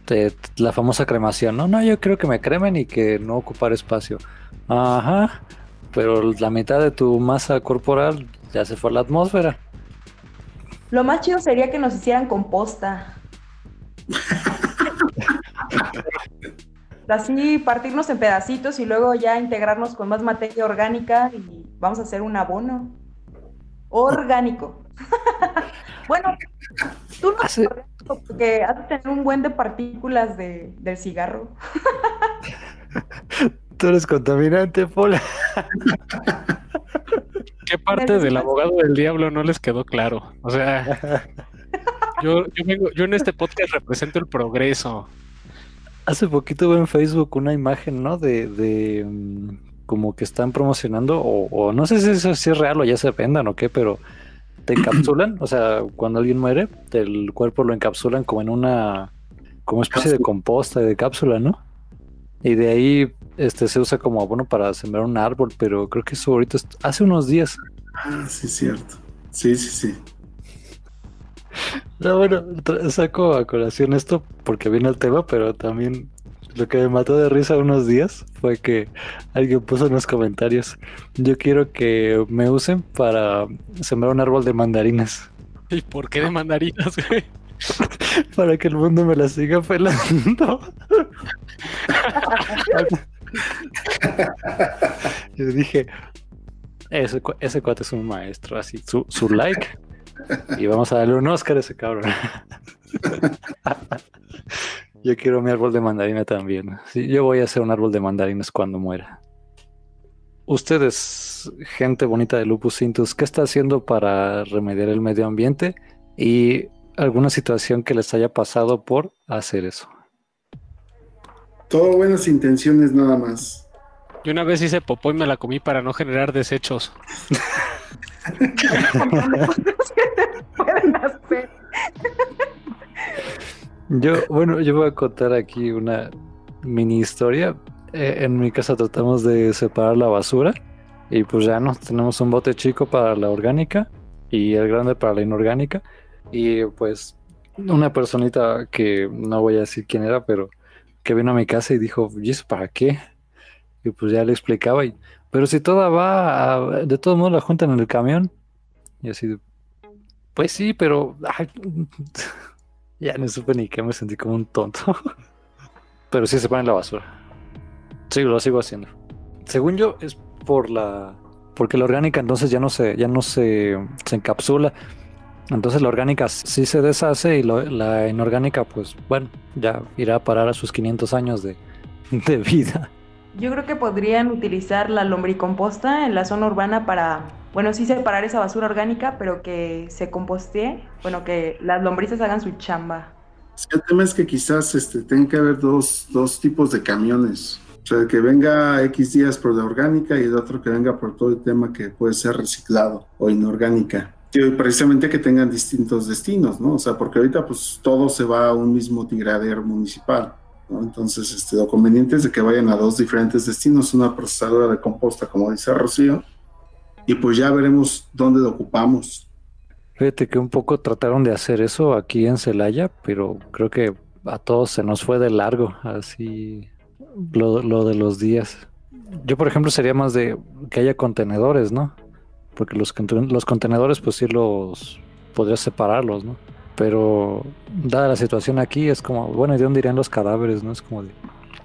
te, la famosa cremación, no, no, yo creo que me cremen y que no ocupar espacio. Ajá, pero la mitad de tu masa corporal ya se fue a la atmósfera. Lo más chido sería que nos hicieran composta. así partirnos en pedacitos y luego ya integrarnos con más materia orgánica y vamos a hacer un abono orgánico. [laughs] bueno, tú no Hace... porque has de tener un buen de partículas de, del cigarro. [laughs] tú eres contaminante, Pola. [laughs] ¿Qué parte del abogado del diablo no les quedó claro? O sea, [laughs] yo, yo, vengo, yo en este podcast represento el progreso. Hace poquito veo en Facebook una imagen, ¿no? De, de um, como que están promocionando, o, o, no sé si eso si es real o ya se vendan o qué, pero te encapsulan, o sea, cuando alguien muere, el cuerpo lo encapsulan como en una, como especie de composta, de cápsula, ¿no? Y de ahí este se usa como abono para sembrar un árbol, pero creo que eso ahorita hace unos días. Ah, sí, es cierto. Sí, sí, sí. No, bueno, saco a colación esto porque viene el tema, pero también lo que me mató de risa unos días fue que alguien puso en los comentarios, yo quiero que me usen para sembrar un árbol de mandarinas. ¿Y por qué de mandarinas, güey? [laughs] para que el mundo me la siga pelando. [laughs] [laughs] Yo dije, ese, cuate es un maestro, así, su, su like y vamos a darle un Oscar a ese cabrón. [laughs] yo quiero mi árbol de mandarina también. Yo voy a hacer un árbol de mandarinas cuando muera. Ustedes, gente bonita de Lupus Cintus, ¿qué está haciendo para remediar el medio ambiente? Y alguna situación que les haya pasado por hacer eso. Todo buenas intenciones nada más. Yo una vez hice popó y me la comí para no generar desechos. Yo, bueno, yo voy a contar aquí una mini historia. Eh, en mi casa tratamos de separar la basura y pues ya no, tenemos un bote chico para la orgánica y el grande para la inorgánica. Y pues una personita que no voy a decir quién era, pero que vino a mi casa y dijo, ¿y eso para qué? Y pues ya le explicaba, y, pero si toda va, de todos modos la juntan en el camión. Y así, pues sí, pero ay, [laughs] ya no supe ni qué, me sentí como un tonto. [laughs] pero sí se pone en la basura. Sí, lo sigo haciendo. Según yo, es por la. Porque la orgánica entonces ya no se, ya no se, se encapsula. Entonces la orgánica sí se deshace y lo- la inorgánica, pues bueno, ya irá a parar a sus 500 años de, [laughs] de vida. Yo creo que podrían utilizar la lombricomposta en la zona urbana para, bueno, sí separar esa basura orgánica, pero que se compostee, bueno, que las lombrices hagan su chamba. Sí, el tema es que quizás este, tenga que haber dos, dos tipos de camiones. O sea, que venga X días por la orgánica y el otro que venga por todo el tema que puede ser reciclado o inorgánica. Precisamente que tengan distintos destinos, ¿no? O sea, porque ahorita pues todo se va a un mismo tiradero municipal, ¿no? Entonces, este, lo conveniente es de que vayan a dos diferentes destinos, una procesadora de composta, como dice Rocío, y pues ya veremos dónde lo ocupamos. Fíjate que un poco trataron de hacer eso aquí en Celaya, pero creo que a todos se nos fue de largo, así lo de los días. Yo, por ejemplo, sería más de que haya contenedores, ¿no? Porque los, los contenedores, pues sí los podrías separarlos, ¿no? Pero dada la situación aquí, es como, bueno, ¿y de dónde irían los cadáveres, no? Es como de,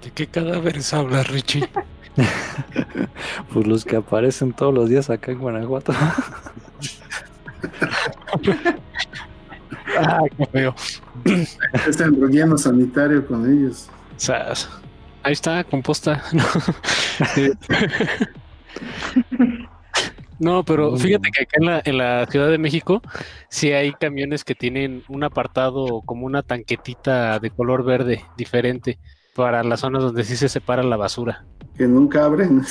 ¿De qué cadáveres hablas, Richie? [laughs] pues los que aparecen todos los días acá en Guanajuato. [laughs] ah, qué feo. Este relleno sanitario con ellos. Sas. Ahí está, composta. [laughs] No, pero fíjate que acá en la, en la Ciudad de México sí hay camiones que tienen un apartado como una tanquetita de color verde diferente para las zonas donde sí se separa la basura. Que nunca abren,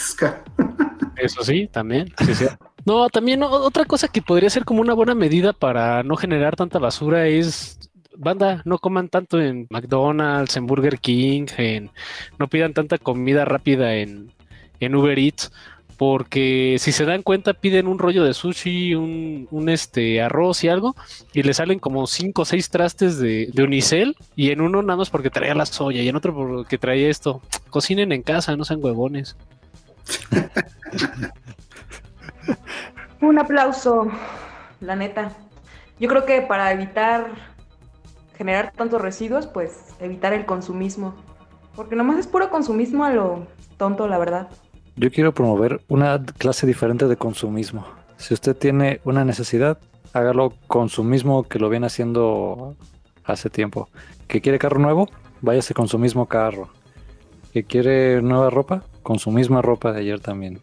[laughs] Eso sí, también. sí, sí. No, también otra cosa que podría ser como una buena medida para no generar tanta basura es, banda, no coman tanto en McDonald's, en Burger King, en, no pidan tanta comida rápida en, en Uber Eats, porque si se dan cuenta piden un rollo de sushi, un, un este arroz y algo, y le salen como cinco o seis trastes de, de unicel, y en uno nada más porque traía la soya, y en otro porque traía esto. Cocinen en casa, no sean huevones. Un aplauso, la neta. Yo creo que para evitar generar tantos residuos, pues evitar el consumismo. Porque nomás es puro consumismo a lo tonto, la verdad. Yo quiero promover una clase diferente de consumismo. Si usted tiene una necesidad, hágalo con su mismo que lo viene haciendo hace tiempo. ¿Que quiere carro nuevo? Váyase con su mismo carro. ¿Que quiere nueva ropa? Con su misma ropa de ayer también.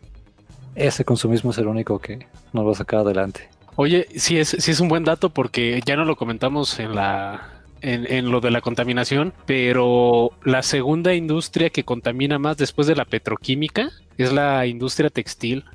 Ese consumismo es el único que nos va a sacar adelante. Oye, sí es, sí es un buen dato porque ya no lo comentamos en la en, en lo de la contaminación, pero la segunda industria que contamina más después de la petroquímica es la industria textil.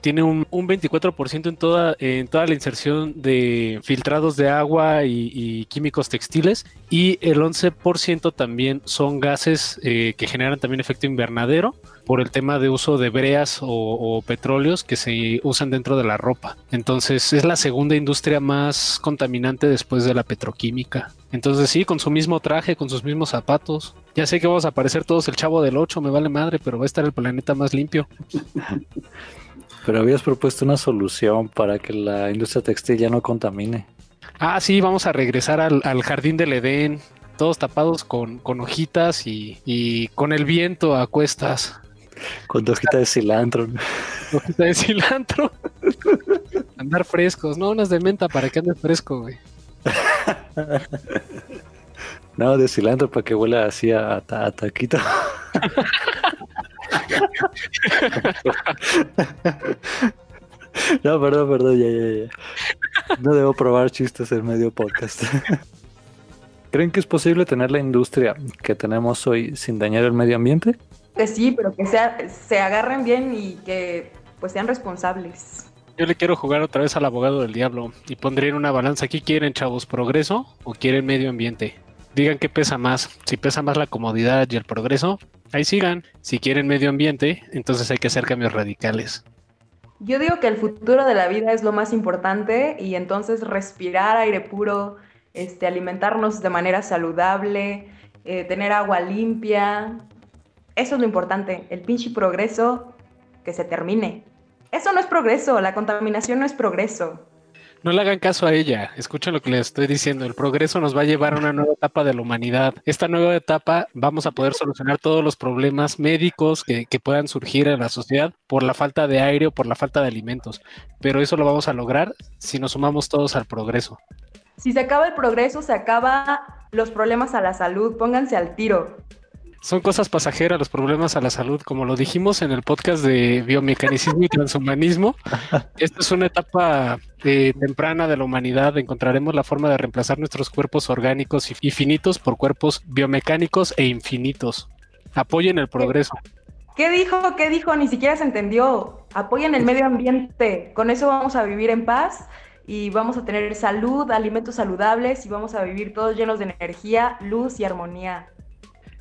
Tiene un, un 24% en toda, en toda la inserción de filtrados de agua y, químicos textiles y el 11% también son gases eh, que generan también efecto invernadero por el tema de uso de breas o, o petróleos que se usan dentro de la ropa. Entonces es la segunda industria más contaminante después de la petroquímica. Entonces sí, con su mismo traje, con sus mismos zapatos. Ya sé que vamos a aparecer todos el chavo del 8, me vale madre, pero va a estar el planeta más limpio. [laughs] Pero habías propuesto una solución para que la industria textil ya no contamine. Ah, sí, vamos a regresar al, al jardín del Edén, todos tapados con, con hojitas y, y con el viento a cuestas. Con hojita de cilantro. Hojita de cilantro. [laughs] Andar frescos, no unas de menta para que andes fresco, güey. [laughs] No, de cilantro para que huela así a, a taquito. [laughs] [laughs] No, perdón, perdón, ya, ya, ya. No debo probar chistes en medio podcast. [laughs] ¿Creen que es posible tener la industria que tenemos hoy sin dañar el medio ambiente? Que sí, pero que sea, se agarren bien y que pues sean responsables. Yo le quiero jugar otra vez al abogado del diablo y pondría en una balanza. ¿Qué quieren, chavos? ¿Progreso o quieren medio ambiente? Digan qué pesa más. Si pesa más la comodidad y el progreso, ahí sigan. Si quieren medio ambiente, entonces hay que hacer cambios radicales. Yo digo que el futuro de la vida es lo más importante y entonces respirar aire puro, este, alimentarnos de manera saludable, eh, tener agua limpia. Eso es lo importante, el pinche progreso que se termine. Eso no es progreso, la contaminación no es progreso. No le hagan caso a ella, escuchen lo que les estoy diciendo, el progreso nos va a llevar a una nueva etapa de la humanidad. Esta nueva etapa vamos a poder solucionar todos los problemas médicos que, puedan surgir en la sociedad por la falta de aire o por la falta de alimentos, pero eso lo vamos a lograr si nos sumamos todos al progreso. Si se acaba el progreso, se acaba los problemas a la salud, pónganse al tiro son cosas pasajeras los problemas a la salud, como lo dijimos en el podcast de biomecanicismo y transhumanismo. [laughs] Esta es una etapa eh, temprana de la humanidad. Encontraremos la forma de reemplazar nuestros cuerpos orgánicos y finitos por cuerpos biomecánicos e infinitos. Apoyen el progreso. ¿Qué dijo? ¿Qué dijo? Ni siquiera se entendió. Apoyen el medio ambiente. Con eso vamos a vivir en paz y vamos a tener salud, alimentos saludables y vamos a vivir todos llenos de energía, luz y armonía.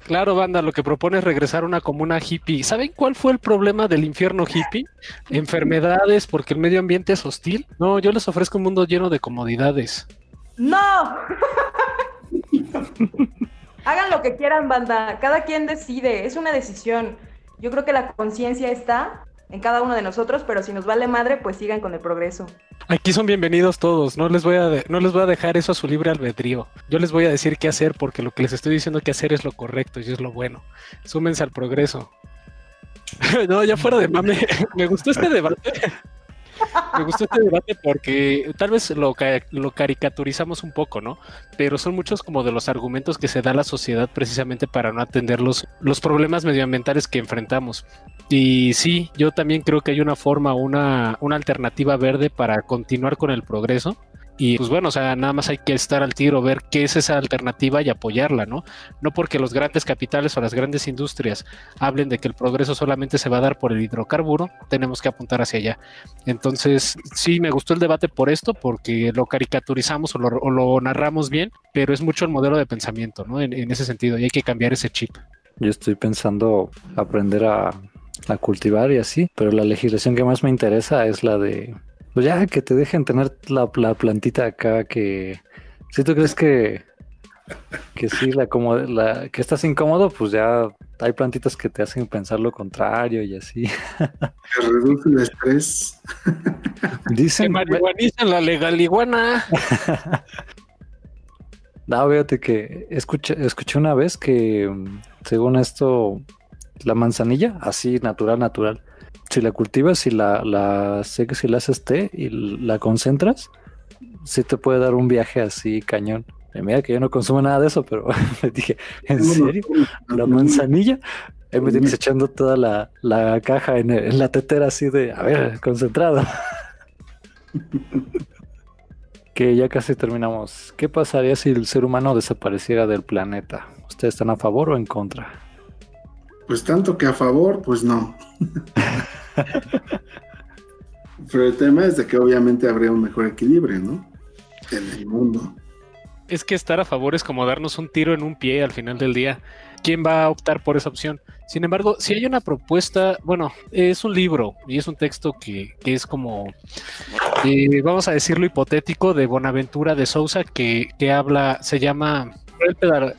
Claro, banda, lo que propone es regresar a una comuna hippie. ¿Saben cuál fue el problema del infierno hippie? Enfermedades, porque el medio ambiente es hostil. No, yo les ofrezco un mundo lleno de comodidades. ¡No! Hagan lo que quieran, banda. Cada quien decide. Es una decisión. Yo creo que la conciencia está en cada uno de nosotros, pero si nos vale madre, pues sigan con el progreso. Aquí son bienvenidos todos, no les voy a no les voy a dejar eso a su libre albedrío. Yo les voy a decir qué hacer porque lo que les estoy diciendo que hacer es lo correcto y es lo bueno. Súmense al progreso. [laughs] no, ya fuera de mame, [laughs] me gustó este debate. Me gustó este debate porque tal vez lo, lo, caricaturizamos un poco, ¿no? Pero son muchos como de los argumentos que se da la sociedad precisamente para no atender los, los problemas medioambientales que enfrentamos. Y sí, yo también creo que hay una forma, una, una alternativa verde para continuar con el progreso y pues bueno, o sea, nada más hay que estar al tiro, ver qué es esa alternativa y apoyarla, ¿no? No porque los grandes capitales o las grandes industrias hablen de que el progreso solamente se va a dar por el hidrocarburo, tenemos que apuntar hacia allá. Entonces, sí, me gustó el debate por esto, porque lo caricaturizamos o lo, narramos bien, pero es mucho el modelo de pensamiento, ¿no? En, en, ese sentido, y hay que cambiar ese chip. Yo estoy pensando aprender a, a cultivar y así, pero la legislación que más me interesa es la de pues ya que te dejen tener la, plantita acá que si tú crees que que sí la como la que estás incómodo pues ya hay plantitas que te hacen pensar lo contrario y así. [laughs] Que reduce el estrés. Dicen que la legal iguana [laughs] no fíjate que escuché escuché una vez que según esto la manzanilla así natural natural si la cultivas, si la, la secas y la haces té y la concentras, sí te puede dar un viaje así cañón. Y mira que yo no consumo nada de eso, pero [laughs] me dije, ¿en serio? ¿La manzanilla? Ahí me tienes echando toda la, la caja en, en, la tetera así de, a ver, concentrado. [laughs] que ya casi terminamos. ¿Qué pasaría si el ser humano desapareciera del planeta? ¿Ustedes están a favor o en contra? Pues tanto que a favor, pues no. Pero el tema es de que obviamente habría un mejor equilibrio, ¿no? En el mundo. Es que estar a favor es como darnos un tiro en un pie al final del día. ¿Quién va a optar por esa opción? Sin embargo, si hay una propuesta, bueno, es un libro y es un texto que, es como, eh, vamos a decirlo hipotético, de Bonaventura de Sousa, que, que habla, se llama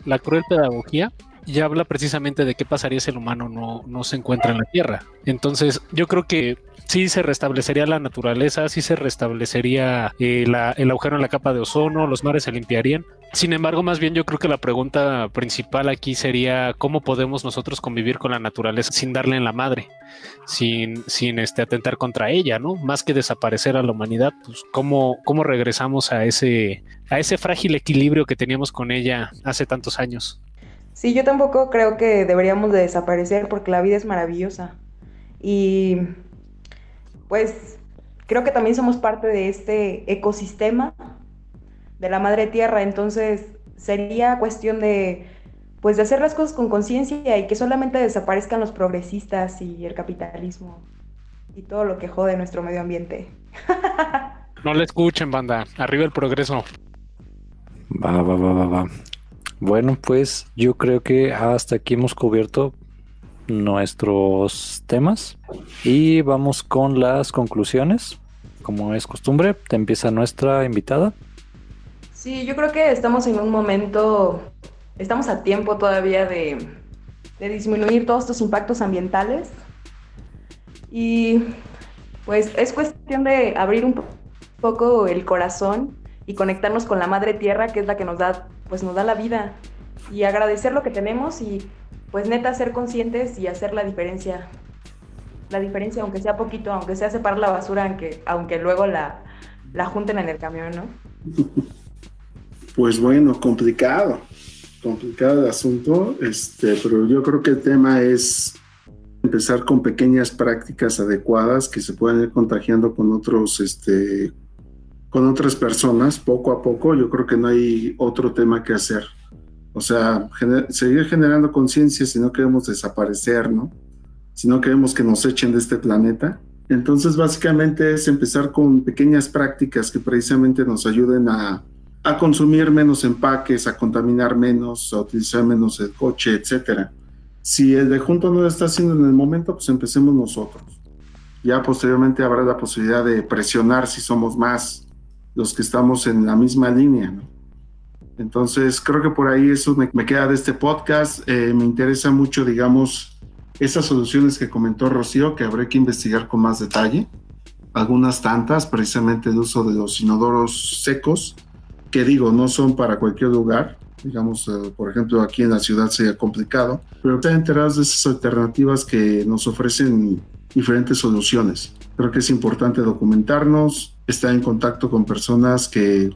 La cruel pedagogía y habla precisamente de qué pasaría si el humano no, no se encuentra en la Tierra. Entonces, yo creo que sí se restablecería la naturaleza, sí se restablecería eh, el agujero en la capa de ozono, los mares se limpiarían. Sin embargo, más bien yo creo que la pregunta principal aquí sería cómo podemos nosotros convivir con la naturaleza sin darle en la madre, sin, sin este, atentar contra ella, ¿no? Más que desaparecer a la humanidad, pues cómo, cómo regresamos a ese, a ese frágil equilibrio que teníamos con ella hace tantos años. Sí, yo tampoco creo que deberíamos de desaparecer porque la vida es maravillosa. Y pues creo que también somos parte de este ecosistema de la madre tierra, entonces sería cuestión de pues de hacer las cosas con conciencia y que solamente desaparezcan los progresistas y el capitalismo y todo lo que jode nuestro medio ambiente. [laughs] no le escuchen, banda. Arriba el progreso. Va, va, va, va, va. Bueno, pues yo creo que hasta aquí hemos cubierto nuestros temas y vamos con las conclusiones. Como es costumbre, te empieza nuestra invitada. Sí, yo creo que estamos en un momento estamos a tiempo todavía de, disminuir todos estos impactos ambientales. Y pues es cuestión de abrir un poco el corazón y conectarnos con la madre tierra, que es la que nos da, pues nos da la vida. Y agradecer lo que tenemos y pues neta ser conscientes y hacer la diferencia. La diferencia, aunque sea poquito, aunque sea separar la basura, aunque, aunque luego la, la junten en el camión, ¿no? [laughs] Pues bueno, complicado, complicado el asunto, este, pero yo creo que el tema es empezar con pequeñas prácticas adecuadas que se puedan ir contagiando con otros, este, con otras personas poco a poco. Yo creo que no hay otro tema que hacer. O sea, seguir generando conciencia si no queremos desaparecer, ¿no? Si no queremos que nos echen de este planeta. Entonces, básicamente es empezar con pequeñas prácticas que precisamente nos ayuden a, a consumir menos empaques, a contaminar menos, a utilizar menos el coche, etcétera. Si el de junto no lo está haciendo en el momento, pues empecemos nosotros. Ya posteriormente habrá la posibilidad de presionar si somos más los que estamos en la misma línea. ¿no? Entonces, creo que por ahí eso me, queda de este podcast. Eh, me interesa mucho, digamos, esas soluciones que comentó Rocío, que habrá que investigar con más detalle. Algunas tantas, precisamente el uso de los inodoros secos, que digo, no son para cualquier lugar digamos, eh, por ejemplo, aquí en la ciudad sería complicado, pero están enterados de esas alternativas que nos ofrecen diferentes soluciones. Creo que es importante documentarnos, estar en contacto con personas que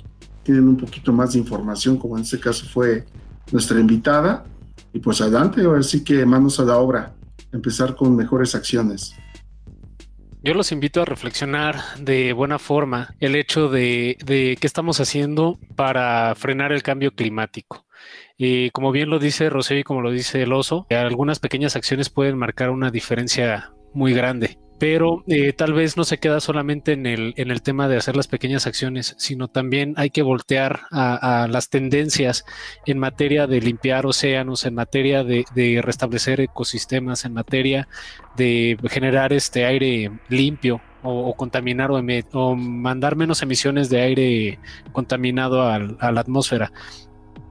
tienen un poquito más de información, como en este caso fue nuestra invitada, y pues adelante, ahora sí que manos a la obra, empezar con mejores acciones. Yo los invito a reflexionar de buena forma el hecho de, qué estamos haciendo para frenar el cambio climático. Y como bien lo dice Rocío y como lo dice el oso, algunas pequeñas acciones pueden marcar una diferencia muy grande pero eh, tal vez no se queda solamente en el, en el tema de hacer las pequeñas acciones, sino también hay que voltear a, las tendencias en materia de limpiar océanos, en materia de, restablecer ecosistemas, en materia de generar este aire limpio o, contaminar o, mandar menos emisiones de aire contaminado a la atmósfera.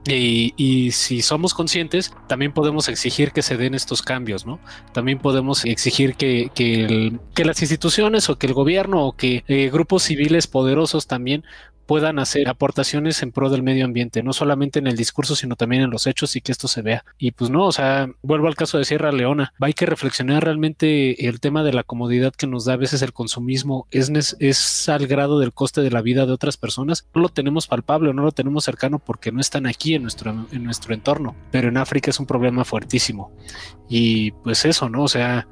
Y, si somos conscientes, también podemos exigir que se den estos cambios, ¿no? También podemos exigir que, que, las instituciones o que el gobierno o que eh, grupos civiles poderosos también puedan hacer aportaciones en pro del medio ambiente, no solamente en el discurso, sino también en los hechos y que esto se vea. Y pues no, o sea, vuelvo al caso de Sierra Leona, hay que reflexionar realmente el tema de la comodidad que nos da a veces el consumismo, es, es al grado del coste de la vida de otras personas, no lo tenemos palpable, no lo tenemos cercano porque no están aquí en nuestro, en nuestro entorno, pero en África es un problema fuertísimo. Y pues eso, ¿no? O sea,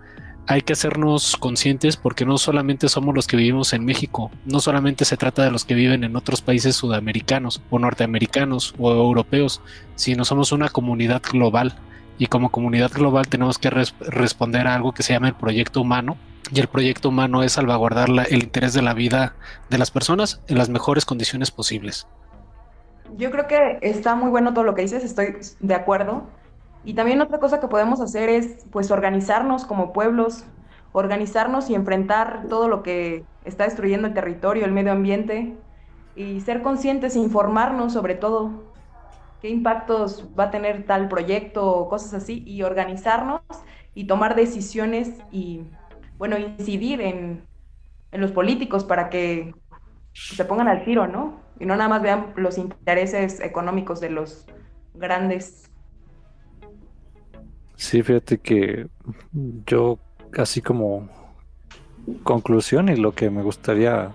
hay que hacernos conscientes porque no solamente somos los que vivimos en México, no solamente se trata de los que viven en otros países sudamericanos o norteamericanos o europeos, sino somos una comunidad global y como comunidad global tenemos que responder a algo que se llama el proyecto humano y el proyecto humano es salvaguardar el interés de la vida de las personas en las mejores condiciones posibles. Yo creo que está muy bueno todo lo que dices, estoy de acuerdo. Y también otra cosa que podemos hacer es pues organizarnos como pueblos, organizarnos y enfrentar todo lo que está destruyendo el territorio, el medio ambiente y ser conscientes, informarnos sobre todo qué impactos va a tener tal proyecto o cosas así y organizarnos y tomar decisiones y bueno, incidir en, en los políticos para que se pongan al tiro, ¿no? Y no nada más vean los intereses económicos de los grandes Sí, fíjate que yo así como conclusión y lo que me gustaría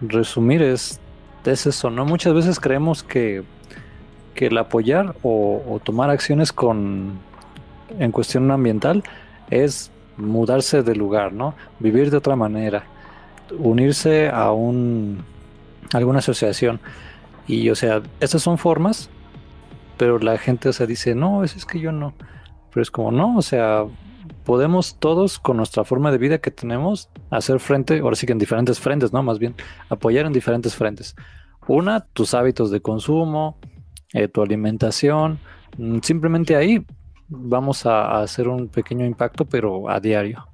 resumir es, es eso, ¿no? Muchas veces creemos que, que el apoyar o, tomar acciones con en cuestión ambiental es mudarse de lugar, ¿no? Vivir de otra manera, unirse a un alguna asociación. Y o sea, esas son formas, pero la gente o dice, no, es que yo no. Pero es como, no, o sea, podemos todos con nuestra forma de vida que tenemos hacer frente, ahora sí que en diferentes frentes, ¿no? Más bien, apoyar en diferentes frentes. Una, tus hábitos de consumo, eh, tu alimentación, mm, simplemente ahí vamos a, hacer un pequeño impacto, pero a diario.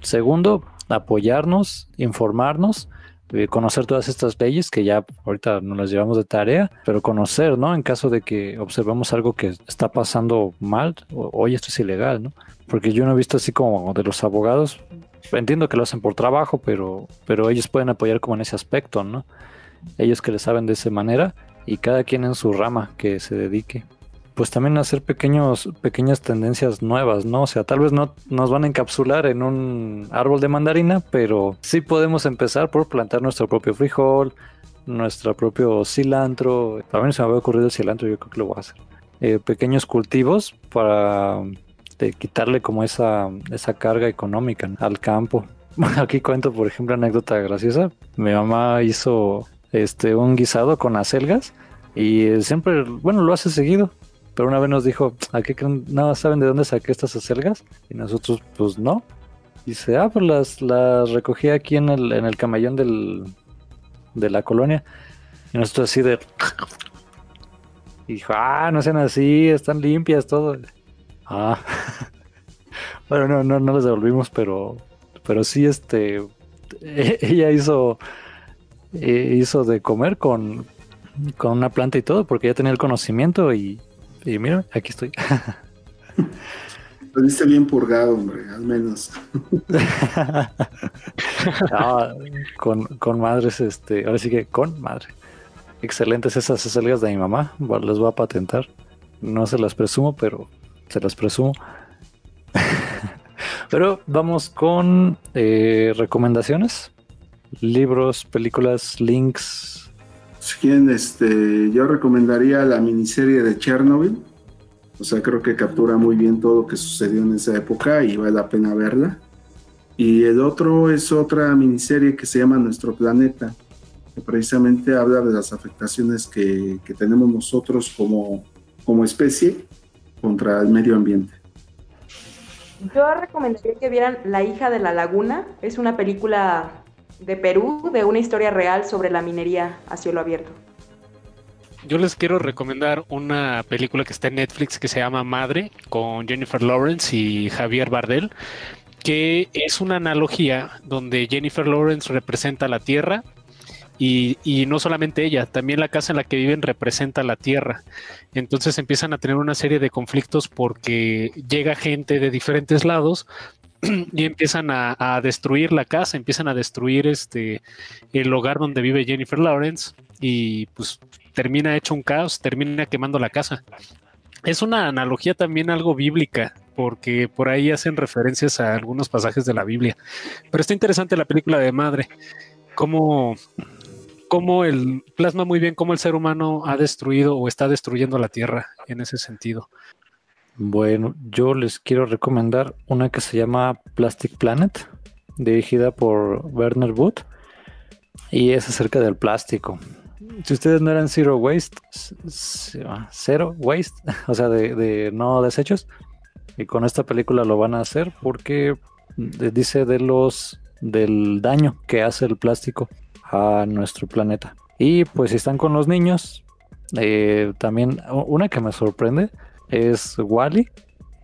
Segundo, apoyarnos, informarnos conocer todas estas leyes que ya ahorita nos las llevamos de tarea, pero conocer, ¿no? En caso de que observemos algo que está pasando mal, oye, esto es ilegal, ¿no? Porque yo no he visto así como de los abogados, entiendo que lo hacen por trabajo, pero, pero ellos pueden apoyar como en ese aspecto, ¿no? Ellos que le saben de esa manera y cada quien en su rama que se dedique pues también hacer pequeños, pequeñas tendencias nuevas, ¿no? O sea, tal vez no nos van a encapsular en un árbol de mandarina, pero sí podemos empezar por plantar nuestro propio frijol, nuestro propio cilantro. Mí se me había ocurrido el cilantro, yo creo que lo voy a hacer. Eh, pequeños cultivos para eh, quitarle como esa, esa carga económica al campo. [laughs] Aquí cuento, por ejemplo, anécdota graciosa. Mi mamá hizo este un guisado con acelgas y siempre, bueno, lo hace seguido pero una vez nos dijo, ¿a qué no saben de dónde saqué estas acelgas? Y nosotros, pues no. Dice, ah, pues las, las recogí aquí en el, en el camellón del, de la colonia. Y nosotros así de... [laughs] Y dijo, ah, no sean así, están limpias, todo. Ah. [laughs] bueno, no, no, no las devolvimos, pero, pero sí, este, ella hizo, eh, hizo de comer con, con una planta y todo, porque ya tenía el conocimiento y, y mira, aquí estoy. Lo bien purgado, hombre, al menos. [laughs] con, con, madres, este, ahora sí que con madre. Excelentes esas acelgas de mi mamá, les voy a patentar. No se las presumo, pero se las presumo. [laughs] pero vamos con eh, recomendaciones. Libros, películas, links, si quieren, este, yo recomendaría la miniserie de Chernobyl. O sea, creo que captura muy bien todo lo que sucedió en esa época y vale la pena verla. Y el otro es otra miniserie que se llama Nuestro Planeta, que precisamente habla de las afectaciones que, que tenemos nosotros como, como especie contra el medio ambiente. Yo recomendaría que vieran La hija de la laguna. Es una película de Perú, de una historia real sobre la minería a cielo abierto. Yo les quiero recomendar una película que está en Netflix que se llama Madre con Jennifer Lawrence y Javier Bardel, que es una analogía donde Jennifer Lawrence representa la Tierra y, y, no solamente ella, también la casa en la que viven representa la tierra. Entonces empiezan a tener una serie de conflictos porque llega gente de diferentes lados [clears throat] y empiezan a, destruir la casa, empiezan a destruir este el hogar donde vive Jennifer Lawrence y pues termina hecho un caos, termina quemando la casa. Es una analogía también algo bíblica, porque por ahí hacen referencias a algunos pasajes de la Biblia. Pero está interesante la película de Madre, cómo, cómo el plasma muy bien cómo el ser humano ha destruido o está destruyendo la tierra en ese sentido. Bueno, yo les quiero recomendar una que se llama Plastic Planet, dirigida por Werner Wood, y es acerca del plástico. Si ustedes no eran Zero Waste, Zero Waste, [laughs] o sea, de, no desechos, y con esta película lo van a hacer porque dice de los del daño que hace el plástico a nuestro planeta. Y pues si están con los niños, eh, también una que me sorprende es Wally,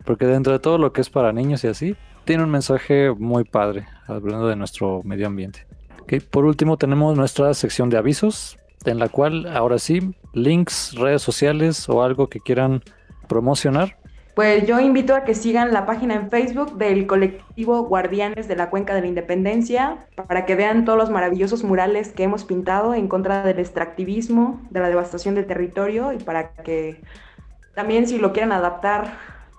porque dentro de todo lo que es para niños y así, tiene un mensaje muy padre hablando de nuestro medio ambiente. Por último tenemos nuestra sección de avisos, en la cual ahora sí, links, redes sociales o algo que quieran promocionar. Pues yo invito a que sigan la página en Facebook del colectivo Guardianes de la Cuenca de la Independencia para que vean todos los maravillosos murales que hemos pintado en contra del extractivismo, de la devastación del territorio y para que también si lo quieren adaptar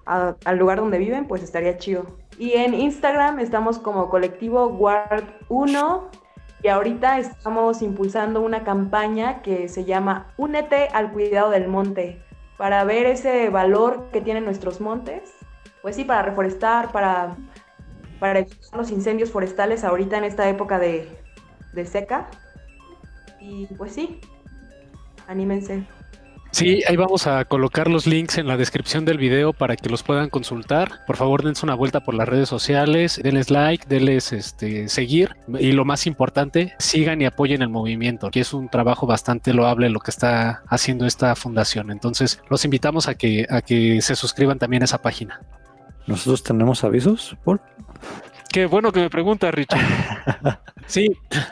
al lugar donde viven, pues estaría chido. Y en Instagram estamos como colectivo Guard 1 y ahorita estamos impulsando una campaña que se llama Únete al cuidado del monte para ver ese valor que tienen nuestros montes. Pues sí, para reforestar, para, para evitar los incendios forestales ahorita en esta época de, de seca. Y pues sí, anímense. Sí, ahí vamos a colocar los links en la descripción del video para que los puedan consultar. Por favor, dense una vuelta por las redes sociales, denles like, denles este, seguir y lo más importante, sigan y apoyen el movimiento, que es un trabajo bastante loable lo que está haciendo esta fundación. Entonces, los invitamos a que, a que se suscriban también a esa página. ¿Nosotros tenemos avisos, Paul? Qué bueno que me pregunta, Richard. [laughs] Sí,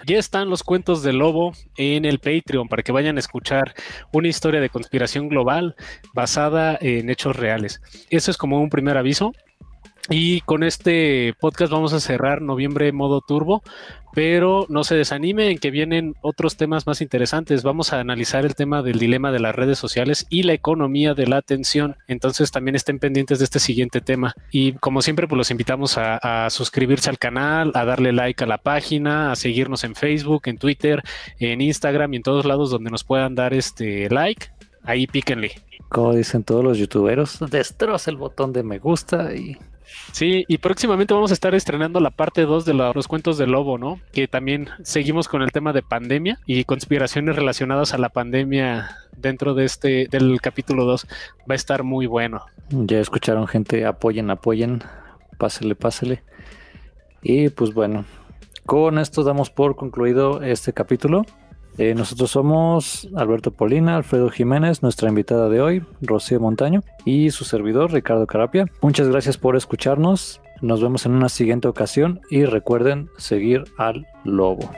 ya están los cuentos de lobo en el Patreon para que vayan a escuchar una historia de conspiración global basada en hechos reales. Eso es como un primer aviso. Y con este podcast vamos a cerrar noviembre modo turbo, pero no se desanime en que vienen otros temas más interesantes. Vamos a analizar el tema del dilema de las redes sociales y la economía de la atención. Entonces también estén pendientes de este siguiente tema. Y como siempre, pues los invitamos a, suscribirse al canal, a darle like a la página, a seguirnos en Facebook, en Twitter, en Instagram y en todos lados donde nos puedan dar este like. Ahí píquenle. Como dicen todos los youtuberos, destroza el botón de me gusta y Sí, y próximamente vamos a estar estrenando la parte 2 de los cuentos del lobo, ¿no? Que también seguimos con el tema de pandemia y conspiraciones relacionadas a la pandemia dentro de este del capítulo 2. Va a estar muy bueno. Ya escucharon gente, apoyen, apoyen, pásele, pásele. Y pues bueno, con esto damos por concluido este capítulo. Eh, nosotros somos Alberto Polina, Alfredo Jiménez, nuestra invitada de hoy, Rocío Montaño, y su servidor, Ricardo Carapia. Muchas gracias por escucharnos. Nos vemos en una siguiente ocasión y recuerden seguir al lobo.